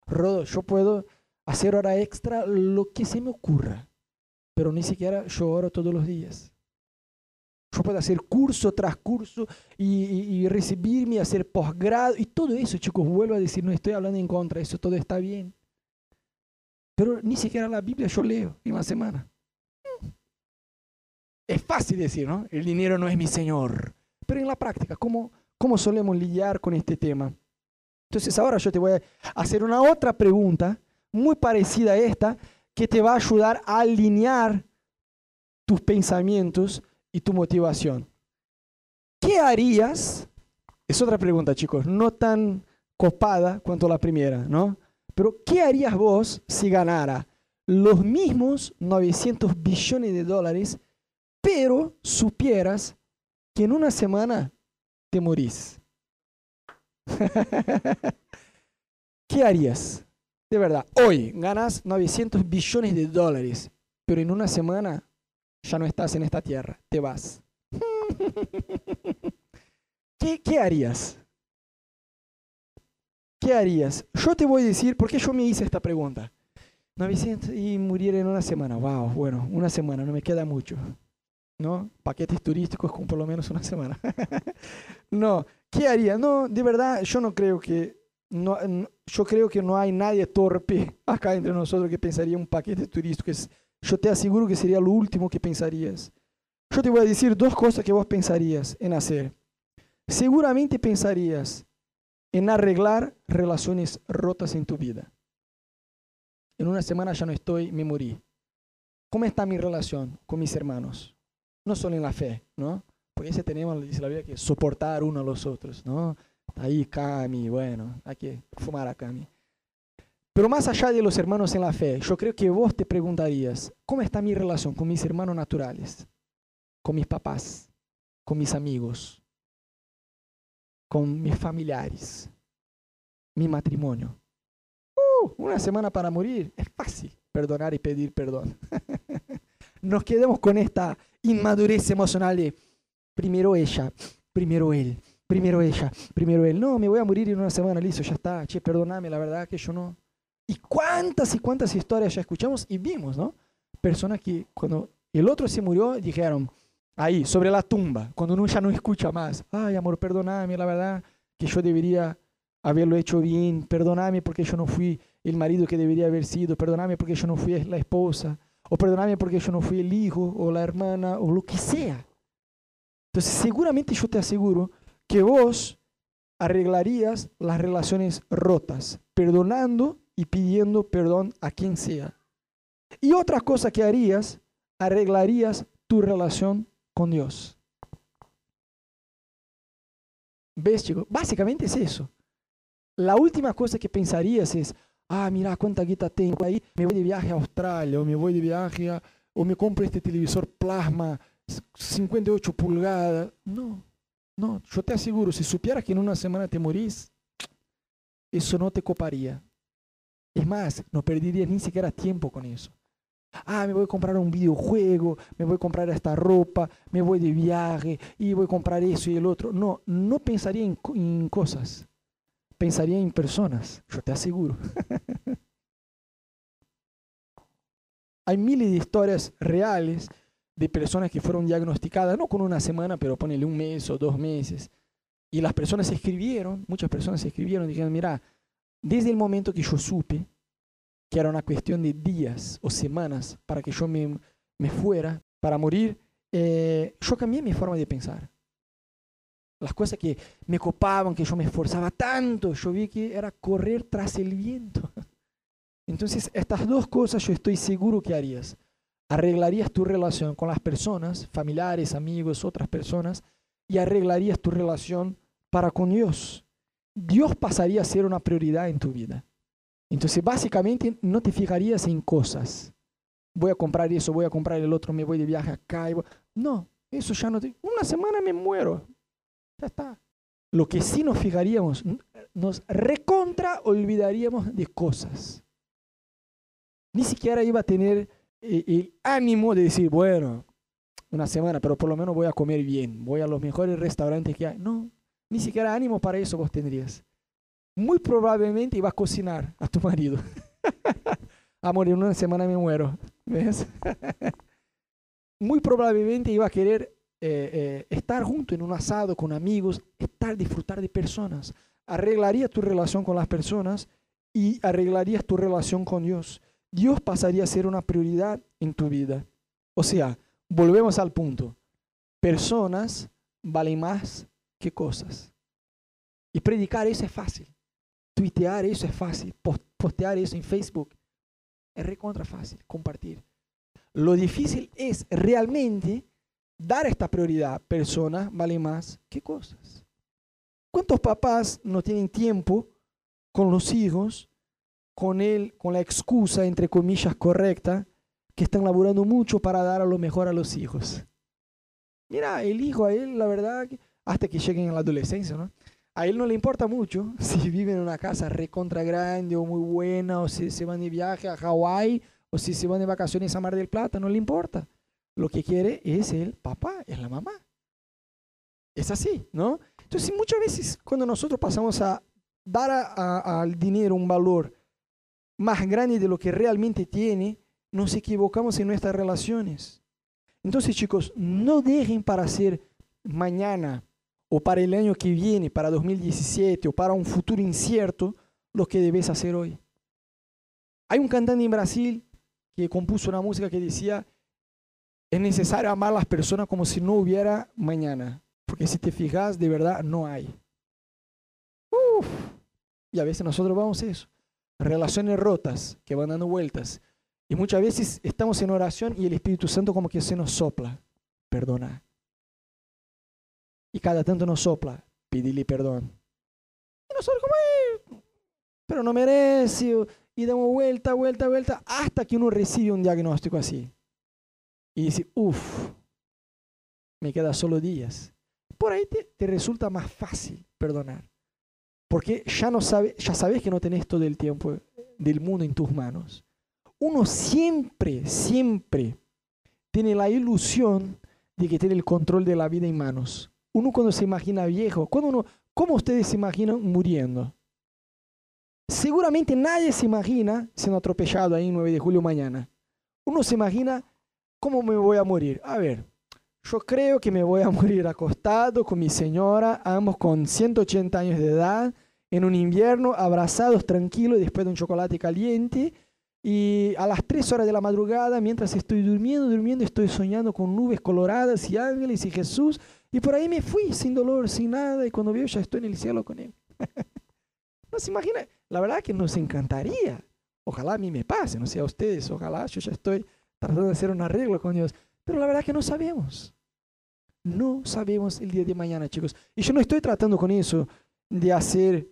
Rodo, yo puedo hacer hora extra lo que se me ocurra, pero ni siquiera yo oro todos los días. Yo puedo hacer curso tras curso y, recibirme, hacer posgrado y todo eso, chicos, vuelvo a decir, no estoy hablando en contra, eso todo está bien. Pero ni siquiera la Biblia yo leo en la semana. Es fácil decir, ¿no? El dinero no es mi Señor. Pero en la práctica, ¿cómo, cómo solemos lidiar con este tema? Entonces ahora yo te voy a hacer una otra pregunta muy parecida a esta que te va a ayudar a alinear tus pensamientos y tu motivación. ¿Qué harías? Es otra pregunta, chicos, no tan copada cuanto la primera, ¿no? Pero ¿qué harías vos si ganara los mismos 900 billones de dólares, pero supieras que en una semana te morís? ¿Qué harías? De verdad, hoy ganas 900 billones de dólares, pero en una semana ya no estás en esta tierra, te vas. ¿Qué, ¿Qué harías? ¿Qué harías? Yo te voy a decir, ¿por qué yo me hice esta pregunta? 900 y morir en una semana. Wow, bueno, una semana, no me queda mucho. ¿No? Paquetes turísticos con por lo menos una semana. no, ¿qué haría? No, de verdad, yo no creo que no, yo creo que no hay nadie torpe acá entre nosotros que pensaría un paquete turístico. Yo te aseguro que sería lo último que pensarías. Yo te voy a decir dos cosas que vos pensarías en hacer. Seguramente pensarías en arreglar relaciones rotas en tu vida. En una semana ya no estoy, me morí. ¿Cómo está mi relación con mis hermanos? No solo en la fe, ¿no? Porque ese tenemos, dice la Biblia, que soportar uno a los otros, ¿no? Ahí Cami, bueno, hay que fumar a Cami. Pero más allá de los hermanos en la fe, yo creo que vos te preguntarías, ¿cómo está mi relación con mis hermanos naturales? Con mis papás, con mis amigos, con mis familiares, mi matrimonio. Uh, una semana para morir, es fácil perdonar y pedir perdón. Nos quedamos con esta inmadurez emocional de primero ella, primero él, primero ella, primero él. No, me voy a morir en una semana, listo, ya está. Che, perdóname, la verdad que yo no. Y cuántas y cuántas historias ya escuchamos y vimos, ¿no? Personas que cuando el otro se murió dijeron, ahí, sobre la tumba, cuando uno ya no escucha más, ay, amor, perdóname, la verdad que yo debería haberlo hecho bien, perdóname porque yo no fui el marido que debería haber sido, perdóname porque yo no fui la esposa, o perdóname porque yo no fui el hijo o la hermana o lo que sea. Entonces, seguramente yo te aseguro que vos arreglarías las relaciones rotas, perdonando y pidiendo perdón a quien sea. Y otra cosa que harías, arreglarías tu relación con Dios. ¿Ves, chicos? Básicamente es eso. La última cosa que pensarías es, ah, mira cuánta guita tengo ahí, me voy de viaje a Australia, o me voy de viaje a, o me compro este televisor plasma 58 pulgadas. No, no, yo te aseguro, si supiera que en una semana te morís, eso no te coparía. Es más, no perderías ni siquiera tiempo con eso. Ah, me voy a comprar un videojuego, me voy a comprar esta ropa, me voy de viaje y voy a comprar eso y el otro. No, no pensaría en, en cosas. Pensaría en personas, yo te aseguro. Hay miles de historias reales de personas que fueron diagnosticadas, no con una semana, pero ponele un mes o dos meses. Y las personas escribieron, muchas personas escribieron, dijeron, mira, desde el momento que yo supe que era una cuestión de días o semanas para que yo me, me fuera, para morir, eh, yo cambié mi forma de pensar. Las cosas que me copaban, que yo me esforzaba tanto, yo vi que era correr tras el viento. Entonces, estas dos cosas yo estoy seguro que harías arreglarías tu relación con las personas, familiares, amigos, otras personas, y arreglarías tu relación para con Dios. Dios pasaría a ser una prioridad en tu vida. Entonces, básicamente, no te fijarías en cosas. Voy a comprar eso, voy a comprar el otro, me voy de viaje acá. No, eso ya no te... Una semana me muero. Ya está. Lo que sí nos fijaríamos, nos recontra olvidaríamos de cosas. Ni siquiera iba a tener el ánimo de decir, bueno, una semana, pero por lo menos voy a comer bien, voy a los mejores restaurantes que hay. No, ni siquiera ánimo para eso vos tendrías. Muy probablemente ibas a cocinar a tu marido. Amor, en una semana me muero. ¿Ves? Muy probablemente iba a querer eh, eh, estar junto en un asado con amigos, estar, disfrutar de personas. Arreglaría tu relación con las personas y arreglarías tu relación con Dios. Dios pasaría a ser una prioridad en tu vida. O sea, volvemos al punto. Personas valen más que cosas. Y predicar eso es fácil. Tuitear eso es fácil. Postear eso en Facebook es recontra fácil. Compartir. Lo difícil es realmente dar esta prioridad. Personas valen más que cosas. ¿Cuántos papás no tienen tiempo con los hijos con él, con la excusa, entre comillas, correcta, que están laburando mucho para dar a lo mejor a los hijos. Mira, el hijo a él, la verdad, hasta que lleguen a la adolescencia, ¿no? A él no le importa mucho si vive en una casa recontra grande o muy buena, o si se van de viaje a Hawái, o si se van de vacaciones a Mar del Plata, no le importa. lo que quiere es el papá, es la mamá. Es así, ¿no? Entonces muchas veces cuando nosotros pasamos a dar al dinero un valor más grande de lo que realmente tiene, nos equivocamos en nuestras relaciones. Entonces chicos, no dejen para hacer mañana o para el año que viene, para 2017 o para un futuro incierto, lo que debes hacer hoy. Hay un cantante en Brasil que compuso una música que decía, es necesario amar a las personas como si no hubiera mañana, porque si te fijas, de verdad no hay. Uf. Y a veces nosotros vamos a eso. Relaciones rotas que van dando vueltas. Y muchas veces estamos en oración y el Espíritu Santo como que se nos sopla. Perdona. Y cada tanto nos sopla. Pídele perdón. Y nosotros como, pero no merece y damos vuelta, vuelta, vuelta, hasta que uno recibe un diagnóstico así. Y dice, uff, me quedan solo días. Por ahí te, resulta más fácil perdonar. Porque ya, no sabe, ya sabes que no tenés todo el tiempo del mundo en tus manos. Uno siempre, siempre tiene la ilusión de que tiene el control de la vida en manos. Uno cuando se imagina viejo, cuando uno, ¿cómo ustedes se imaginan muriendo? Seguramente nadie se imagina siendo atropellado ahí en 9 de julio mañana. Uno se imagina cómo me voy a morir. A ver, yo creo que me voy a morir acostado con mi señora, ambos con 180 años de edad, en un invierno, abrazados, tranquilos, después de un chocolate caliente. Y a las 3 horas de la madrugada, mientras estoy durmiendo, durmiendo, estoy soñando con nubes coloradas y ángeles y Jesús. Y por ahí me fui sin dolor, sin nada. Y cuando veo, ya estoy en el cielo con Él. no se imagina. La verdad que nos encantaría. Ojalá a mí me pase, no sé a ustedes, ojalá yo ya estoy tratando de hacer un arreglo con Dios. Pero la verdad que no sabemos. No sabemos el día de mañana, chicos. Y yo no estoy tratando con eso de hacer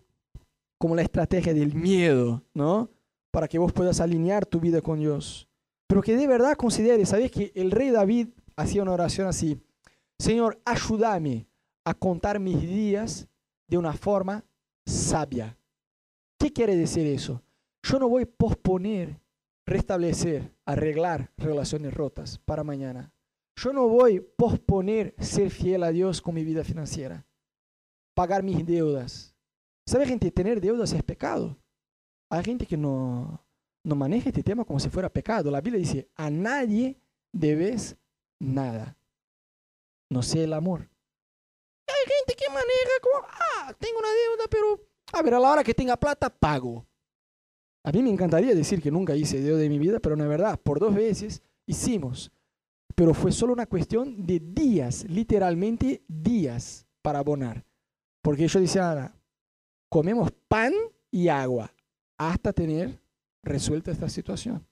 como la estrategia del miedo, ¿no? Para que vos puedas alinear tu vida con Dios. Pero que de verdad considere, ¿sabes que el rey David hacía una oración así? Señor, ayúdame a contar mis días de una forma sabia. ¿Qué quiere decir eso? Yo no voy a posponer, restablecer, arreglar relaciones rotas para mañana. Yo no voy a posponer ser fiel a Dios con mi vida financiera, pagar mis deudas. ¿Sabe gente? Tener deudas es pecado. Hay gente que no, no maneja este tema como si fuera pecado. La Biblia dice, a nadie debes nada. No sé el amor. Hay gente que maneja como, ah, tengo una deuda, pero a ver, a la hora que tenga plata, pago. A mí me encantaría decir que nunca hice deuda de mi vida, pero no es verdad. Por dos veces hicimos. Pero fue solo una cuestión de días, literalmente días para abonar. Porque yo decía, comemos pan y agua hasta tener resuelta esta situación.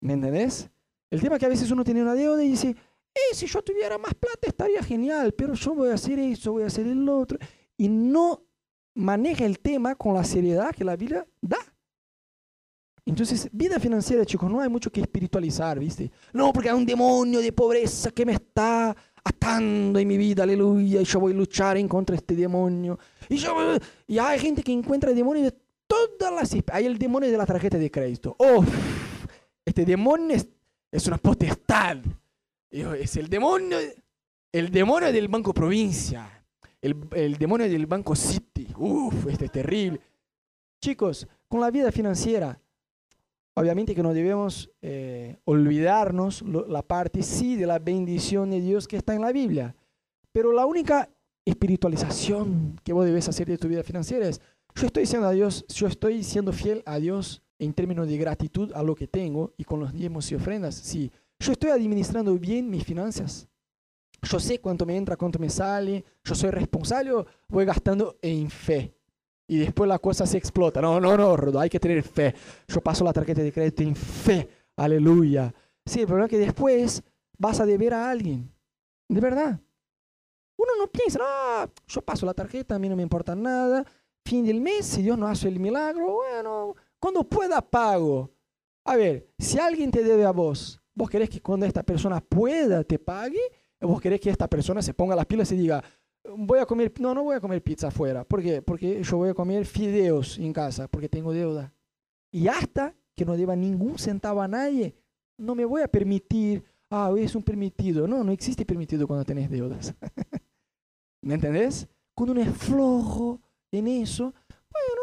¿Me entendés? El tema es que a veces uno tiene una deuda y dice, eh, si yo tuviera más plata estaría genial, pero yo voy a hacer eso, voy a hacer el otro. Y no maneja el tema con la seriedad que la Biblia da. Entonces, vida financiera, chicos, no hay mucho que espiritualizar, ¿viste? No, porque hay un demonio de pobreza que me está atando en mi vida, aleluya, y yo voy a luchar en contra de este demonio. Y, yo, y hay gente que encuentra el demonio de todas las... Hay el demonio de la tarjeta de crédito. Oh, este demonio es, es una potestad. Es el demonio, el demonio del Banco Provincia. El, demonio del Banco City. Uf, este es terrible. Chicos, con la vida financiera, obviamente que no debemos eh, olvidarnos la parte sí de la bendición de Dios que está en la Biblia. Pero la única espiritualización que vos debes hacer de tu vida financiera es, yo estoy siendo a Dios, yo estoy siendo fiel a Dios en términos de gratitud a lo que tengo y con los diezmos y ofrendas. Sí, yo estoy administrando bien mis finanzas. Yo sé cuánto me entra, cuánto me sale, yo soy responsable, voy gastando en fe. Y después la cosa se explota. No, no, no, Rodo, hay que tener fe. Yo paso la tarjeta de crédito en fe. Aleluya. Sí, el problema es que después vas a deber a alguien. De verdad. Uno no piensa, no, yo paso la tarjeta, a mí no me importa nada. Fin del mes, si Dios no hace el milagro, bueno, cuando pueda pago. A ver, si alguien te debe a vos, vos querés que cuando esta persona pueda te pague, vos querés que esta persona se ponga las pilas y diga, voy a comer, no, no voy a comer pizza afuera. ¿Por qué? Porque yo voy a comer fideos en casa, porque tengo deuda. Y hasta que no deba ningún centavo a nadie, no me voy a permitir, ah, hoy es un permitido. No, no existe permitido cuando tenés deudas. ¿Me entendés? Cuando uno es flojo en eso, bueno,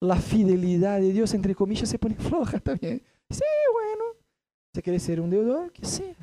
la fidelidad de Dios, entre comillas, se pone floja también. Sí, bueno, si quieres ser un deudor, que sea.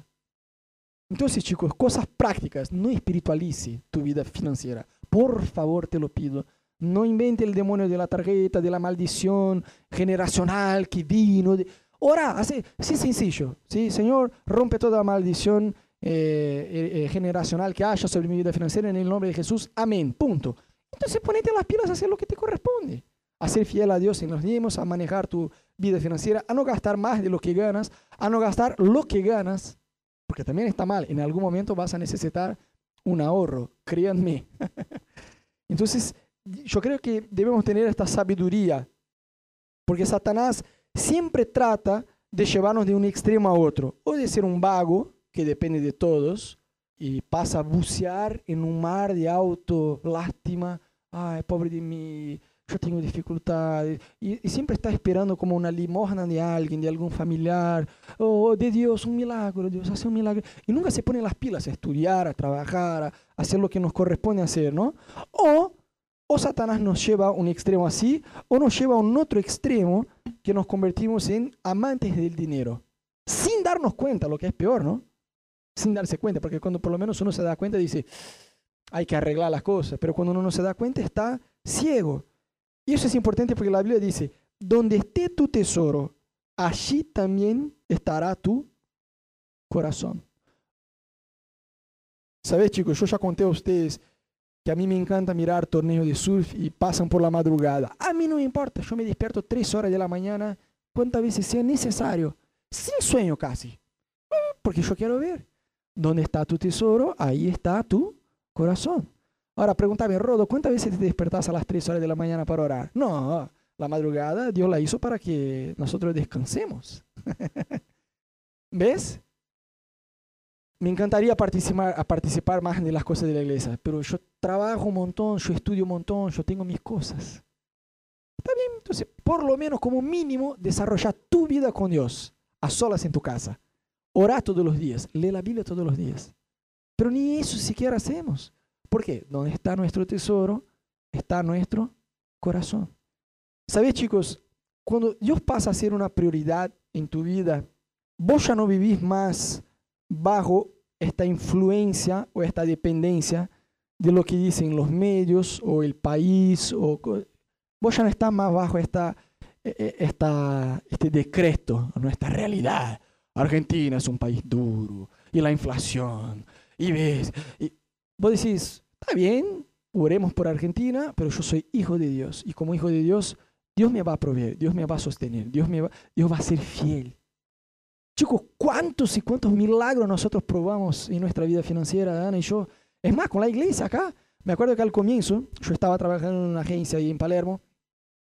Entonces, chicos, cosas prácticas, no espiritualice tu vida financiera. Por favor, te lo pido. No invente el demonio de la tarjeta, de la maldición generacional que vino. Ora, así, sí sencillo. ¿sí? Señor, rompe toda maldición eh, eh, eh, generacional que haya sobre mi vida financiera en el nombre de Jesús. Amén. Punto. Entonces ponete las pilas a hacer lo que te corresponde. A ser fiel a Dios en los diezmos, a manejar tu vida financiera, a no gastar más de lo que ganas, a no gastar lo que ganas, porque también está mal. En algún momento vas a necesitar un ahorro, créanme. Entonces, yo creo que debemos tener esta sabiduría, porque Satanás siempre trata de llevarnos de un extremo a otro, o de ser un vago, que depende de todos, y pasa a bucear en un mar de auto, lástima, ay, pobre de mí, yo tengo dificultades, y, y, siempre está esperando como una limosna de alguien, de algún familiar, o oh, de Dios, un milagro, Dios hace un milagro, y nunca se pone las pilas a estudiar, a trabajar, a hacer lo que nos corresponde hacer, ¿no? O o Satanás nos lleva a un extremo así, o nos lleva a un otro extremo que nos convertimos en amantes del dinero, sin darnos cuenta, lo que es peor, ¿no? Sin darse cuenta, porque cuando por lo menos uno se da cuenta dice, hay que arreglar las cosas, pero cuando uno no se da cuenta está ciego. Y eso es importante porque la Biblia dice, donde esté tu tesoro, allí también estará tu corazón. ¿Sabes, chicos? Yo ya conté a ustedes que a mí me encanta mirar torneos de surf y pasan por la madrugada. A mí no me importa, yo me despierto tres horas de la mañana, cuantas veces sea necesario, sin sueño casi, porque yo quiero ver. ¿Dónde está tu tesoro? Ahí está tu corazón. Ahora pregúntame, Rodo, ¿cuántas veces te despertas a las tres horas de la mañana para orar? No, la madrugada Dios la hizo para que nosotros descansemos. ¿Ves? me encantaría participar, a participar más de las cosas de la iglesia, pero yo trabajo un montón, yo estudio un montón, yo tengo mis cosas. Está bien, entonces por lo menos como mínimo desarrolla tu vida con Dios, a solas en tu casa. Ora todos los días, lee la Biblia todos los días. Pero ni eso siquiera hacemos. ¿Por qué? Donde está nuestro tesoro, está nuestro corazón. ¿Sabes chicos? Cuando Dios pasa a ser una prioridad en tu vida, vos ya no vivís más bajo esta influencia o esta dependencia de lo que dicen los medios o el país. O, vos ya no estás más bajo esta, e, e, esta, este decreto, nuestra realidad. Argentina es un país duro y la inflación. Y ves, y vos decís, está bien, oremos por Argentina, pero yo soy hijo de Dios. Y como hijo de Dios, Dios me va a proveer, Dios me va a sostener, Dios, me va, Dios va a ser fiel. Chicos, ¿cuántos y cuántos milagros nosotros probamos en nuestra vida financiera, Ana y yo? Es más, con la iglesia acá. Me acuerdo que al comienzo yo estaba trabajando en una agencia ahí en Palermo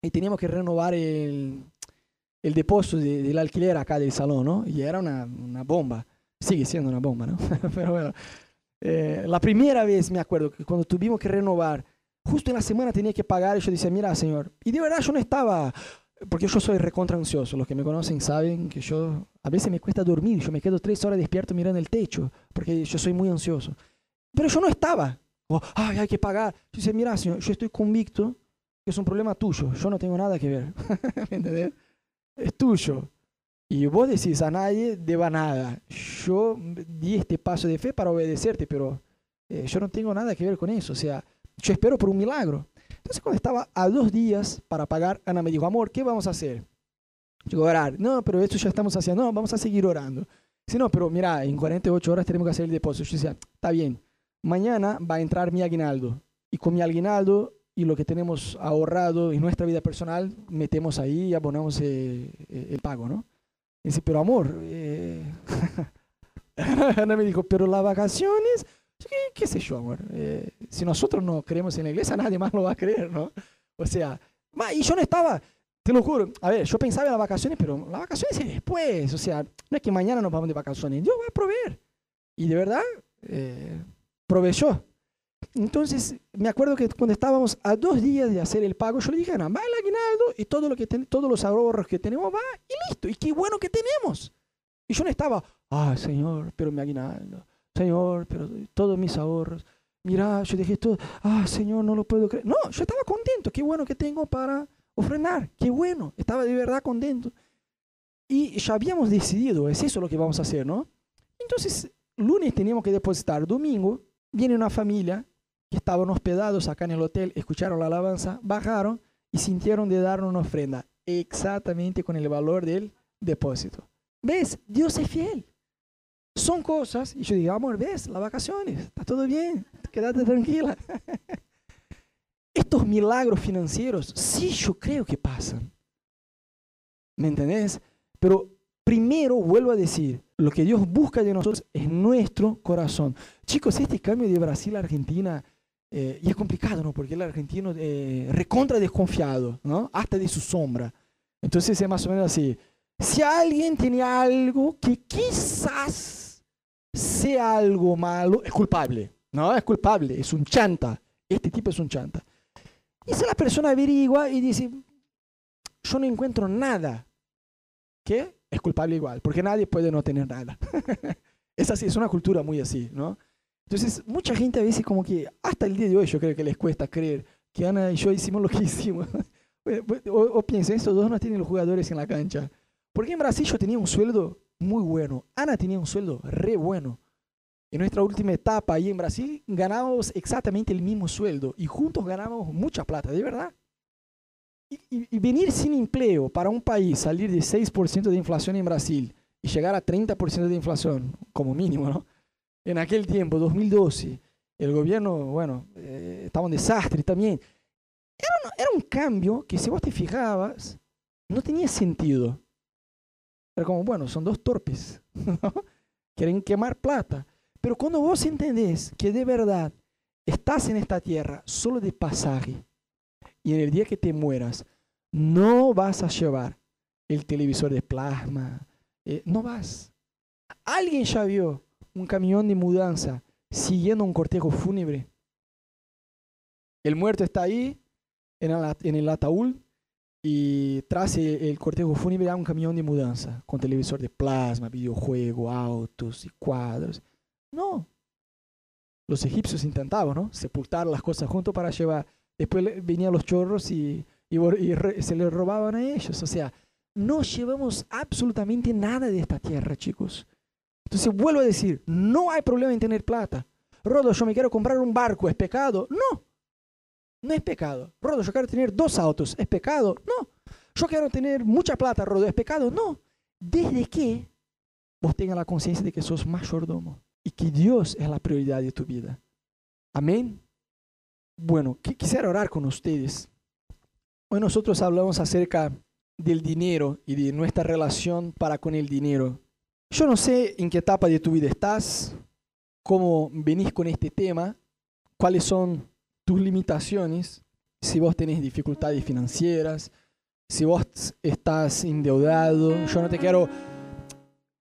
y teníamos que renovar el, el depósito del alquiler acá del salón, ¿no? Y era una, una bomba. Sigue siendo una bomba, ¿no? Pero bueno, eh, la primera vez me acuerdo que cuando tuvimos que renovar, justo en la semana tenía que pagar y yo decía, mira, señor, y de verdad yo no estaba porque yo soy recontra ansioso. Los que me conocen saben que yo a veces me cuesta dormir. Yo me quedo tres horas despierto mirando el techo porque yo soy muy ansioso. Pero yo no estaba. Oh, ay, hay que pagar. Yo decía, mira, señor, yo estoy convicto que es un problema tuyo. Yo no tengo nada que ver. ¿Me entendés? Es tuyo. Y vos decís a nadie deba nada. Yo di este paso de fe para obedecerte, pero eh, yo no tengo nada que ver con eso. O sea, yo espero por un milagro. Entonces cuando estaba a dos días para pagar, Ana me dijo, amor, ¿qué vamos a hacer? Yo orar. No, pero esto ya estamos haciendo. No, vamos a seguir orando. Si no, pero mira, en 48 horas tenemos que hacer el depósito. Yo decía, está bien. Mañana va a entrar mi aguinaldo. Y con mi aguinaldo y lo que tenemos ahorrado en nuestra vida personal, metemos ahí y abonamos eh, eh, el pago, ¿no? Y dice, pero amor, eh... Ana me dijo, pero las vacaciones, ¿Qué, sé yo, amor? Eh, si nosotros no creemos en la iglesia, nadie más lo va a creer, ¿no? O sea, y yo no estaba, te lo juro, a ver, yo pensaba en las vacaciones, pero las vacaciones es después, o sea, no es que mañana nos vamos de vacaciones, Dios va a proveer. Y de verdad, eh, proveyó. Entonces, me acuerdo que cuando estábamos a dos días de hacer el pago, yo le dije, va el aguinaldo y todo lo que todos los ahorros que tenemos va y listo. Y qué bueno que tenemos. Y yo no estaba, ah, Señor, pero me aguinaldo. Señor, pero todos mis ahorros. Mira, yo dije todo, ah, Señor, no lo puedo creer. No, yo estaba contento. Qué bueno que tengo para ofrendar. Qué bueno. Estaba de verdad contento. Y ya habíamos decidido, es eso lo que vamos a hacer, ¿no? Entonces, lunes teníamos que depositar. Domingo viene una familia que estaban hospedados acá en el hotel, escucharon la alabanza, bajaron y sintieron de darnos una ofrenda exactamente con el valor del depósito. ¿Ves? Dios es fiel. Son cosas, y yo digo, amor, ves, las vacaciones, está todo bien, quédate tranquila. Estos milagros financieros, sí, yo creo que pasan. ¿Me entendés? Pero primero vuelvo a decir, lo que Dios busca de nosotros es nuestro corazón. Chicos, este cambio de Brasil a Argentina, eh, y es complicado, ¿no? Porque el argentino eh, recontra desconfiado, ¿no? Hasta de su sombra. Entonces es más o menos así. Si alguien tiene algo que quizás sea algo malo, es culpable. No, es culpable, es un chanta. Este tipo es un chanta. Y si la persona averigua y dice, yo no encuentro nada, ¿qué? Es culpable igual, porque nadie puede no tener nada. es así, es una cultura muy así, ¿no? Entonces, mucha gente a veces como que, hasta el día de hoy yo creo que les cuesta creer que Ana y yo hicimos lo que hicimos. o, o piensen, estos dos no tienen los jugadores en la cancha. Porque en Brasil yo tenía un sueldo muy bueno. Ana tenía un sueldo re bueno. En nuestra última etapa ahí en Brasil ganábamos exactamente el mismo sueldo y juntos ganábamos mucha plata, de verdad. Y, y, venir sin empleo para un país, salir de 6% de inflación en Brasil y llegar a 30% de inflación, como mínimo, ¿no? En aquel tiempo, 2012, el gobierno, bueno, eh, estaba un desastre también. Era era un cambio que si vos te fijabas, no tenía sentido. Era como, bueno, son dos torpes, quieren quemar plata. Pero cuando vos entendés que de verdad estás en esta tierra solo de pasaje y en el día que te mueras no vas a llevar el televisor de plasma, eh, no vas. Alguien ya vio un camión de mudanza siguiendo un cortejo fúnebre. El muerto está ahí en el, ataúd y tras el, cortejo fúnebre hay un camión de mudanza con televisor de plasma, videojuego, autos y cuadros. No. Los egipcios intentaban, ¿no? Sepultar las cosas juntos para llevar. Después venían los chorros y se les robaban a ellos. O sea, no llevamos absolutamente nada de esta tierra, chicos. Entonces vuelvo a decir, no hay problema en tener plata. Rodo, yo me quiero comprar un barco, ¿es pecado? No. No es pecado. Rodo, yo quiero tener dos autos. ¿Es pecado? No. Yo quiero tener mucha plata, Rodo. ¿Es pecado? No. Desde que vos tengas la conciencia de que sos mayordomo y que Dios es la prioridad de tu vida. Amén. Bueno, quisiera orar con ustedes. Hoy nosotros hablamos acerca del dinero y de nuestra relación para con el dinero. Yo no sé en qué etapa de tu vida estás, cómo venís con este tema, cuáles son tus limitaciones, si vos tenés dificultades financieras, si vos estás endeudado. Yo no te quiero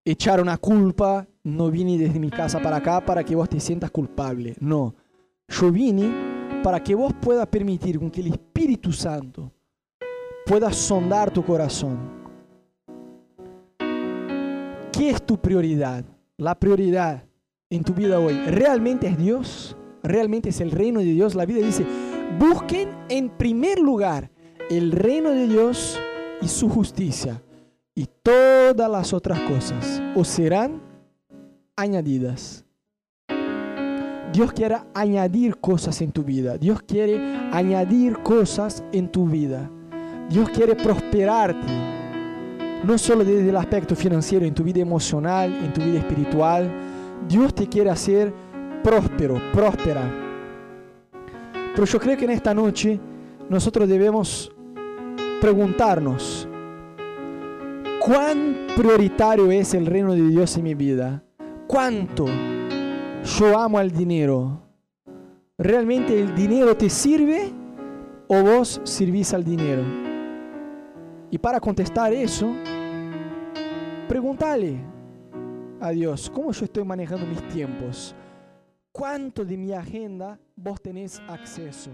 echar una culpa, no vine desde mi casa para acá para que vos te sientas culpable. No, yo vine para que vos puedas permitir que el Espíritu Santo pueda sondar tu corazón. ¿Qué es tu prioridad? La prioridad en tu vida hoy, ¿realmente es Dios? realmente es el reino de Dios, la Biblia dice, busquen en primer lugar el reino de Dios y su justicia, y todas las otras cosas os serán añadidas. Dios quiere añadir cosas en tu vida. Dios quiere añadir cosas en tu vida. Dios quiere prosperarte. No solo desde el aspecto financiero, en tu vida emocional, en tu vida espiritual. Dios te quiere hacer próspero, próspera. Pero yo creo que en esta noche nosotros debemos preguntarnos, ¿cuán prioritario es el reino de Dios en mi vida? ¿Cuánto yo amo al dinero? ¿Realmente el dinero te sirve o vos servís al dinero? Y para contestar eso, pregúntale a Dios, ¿cómo yo estoy manejando mis tiempos? ¿Cuánto de mi agenda vos tenés acceso?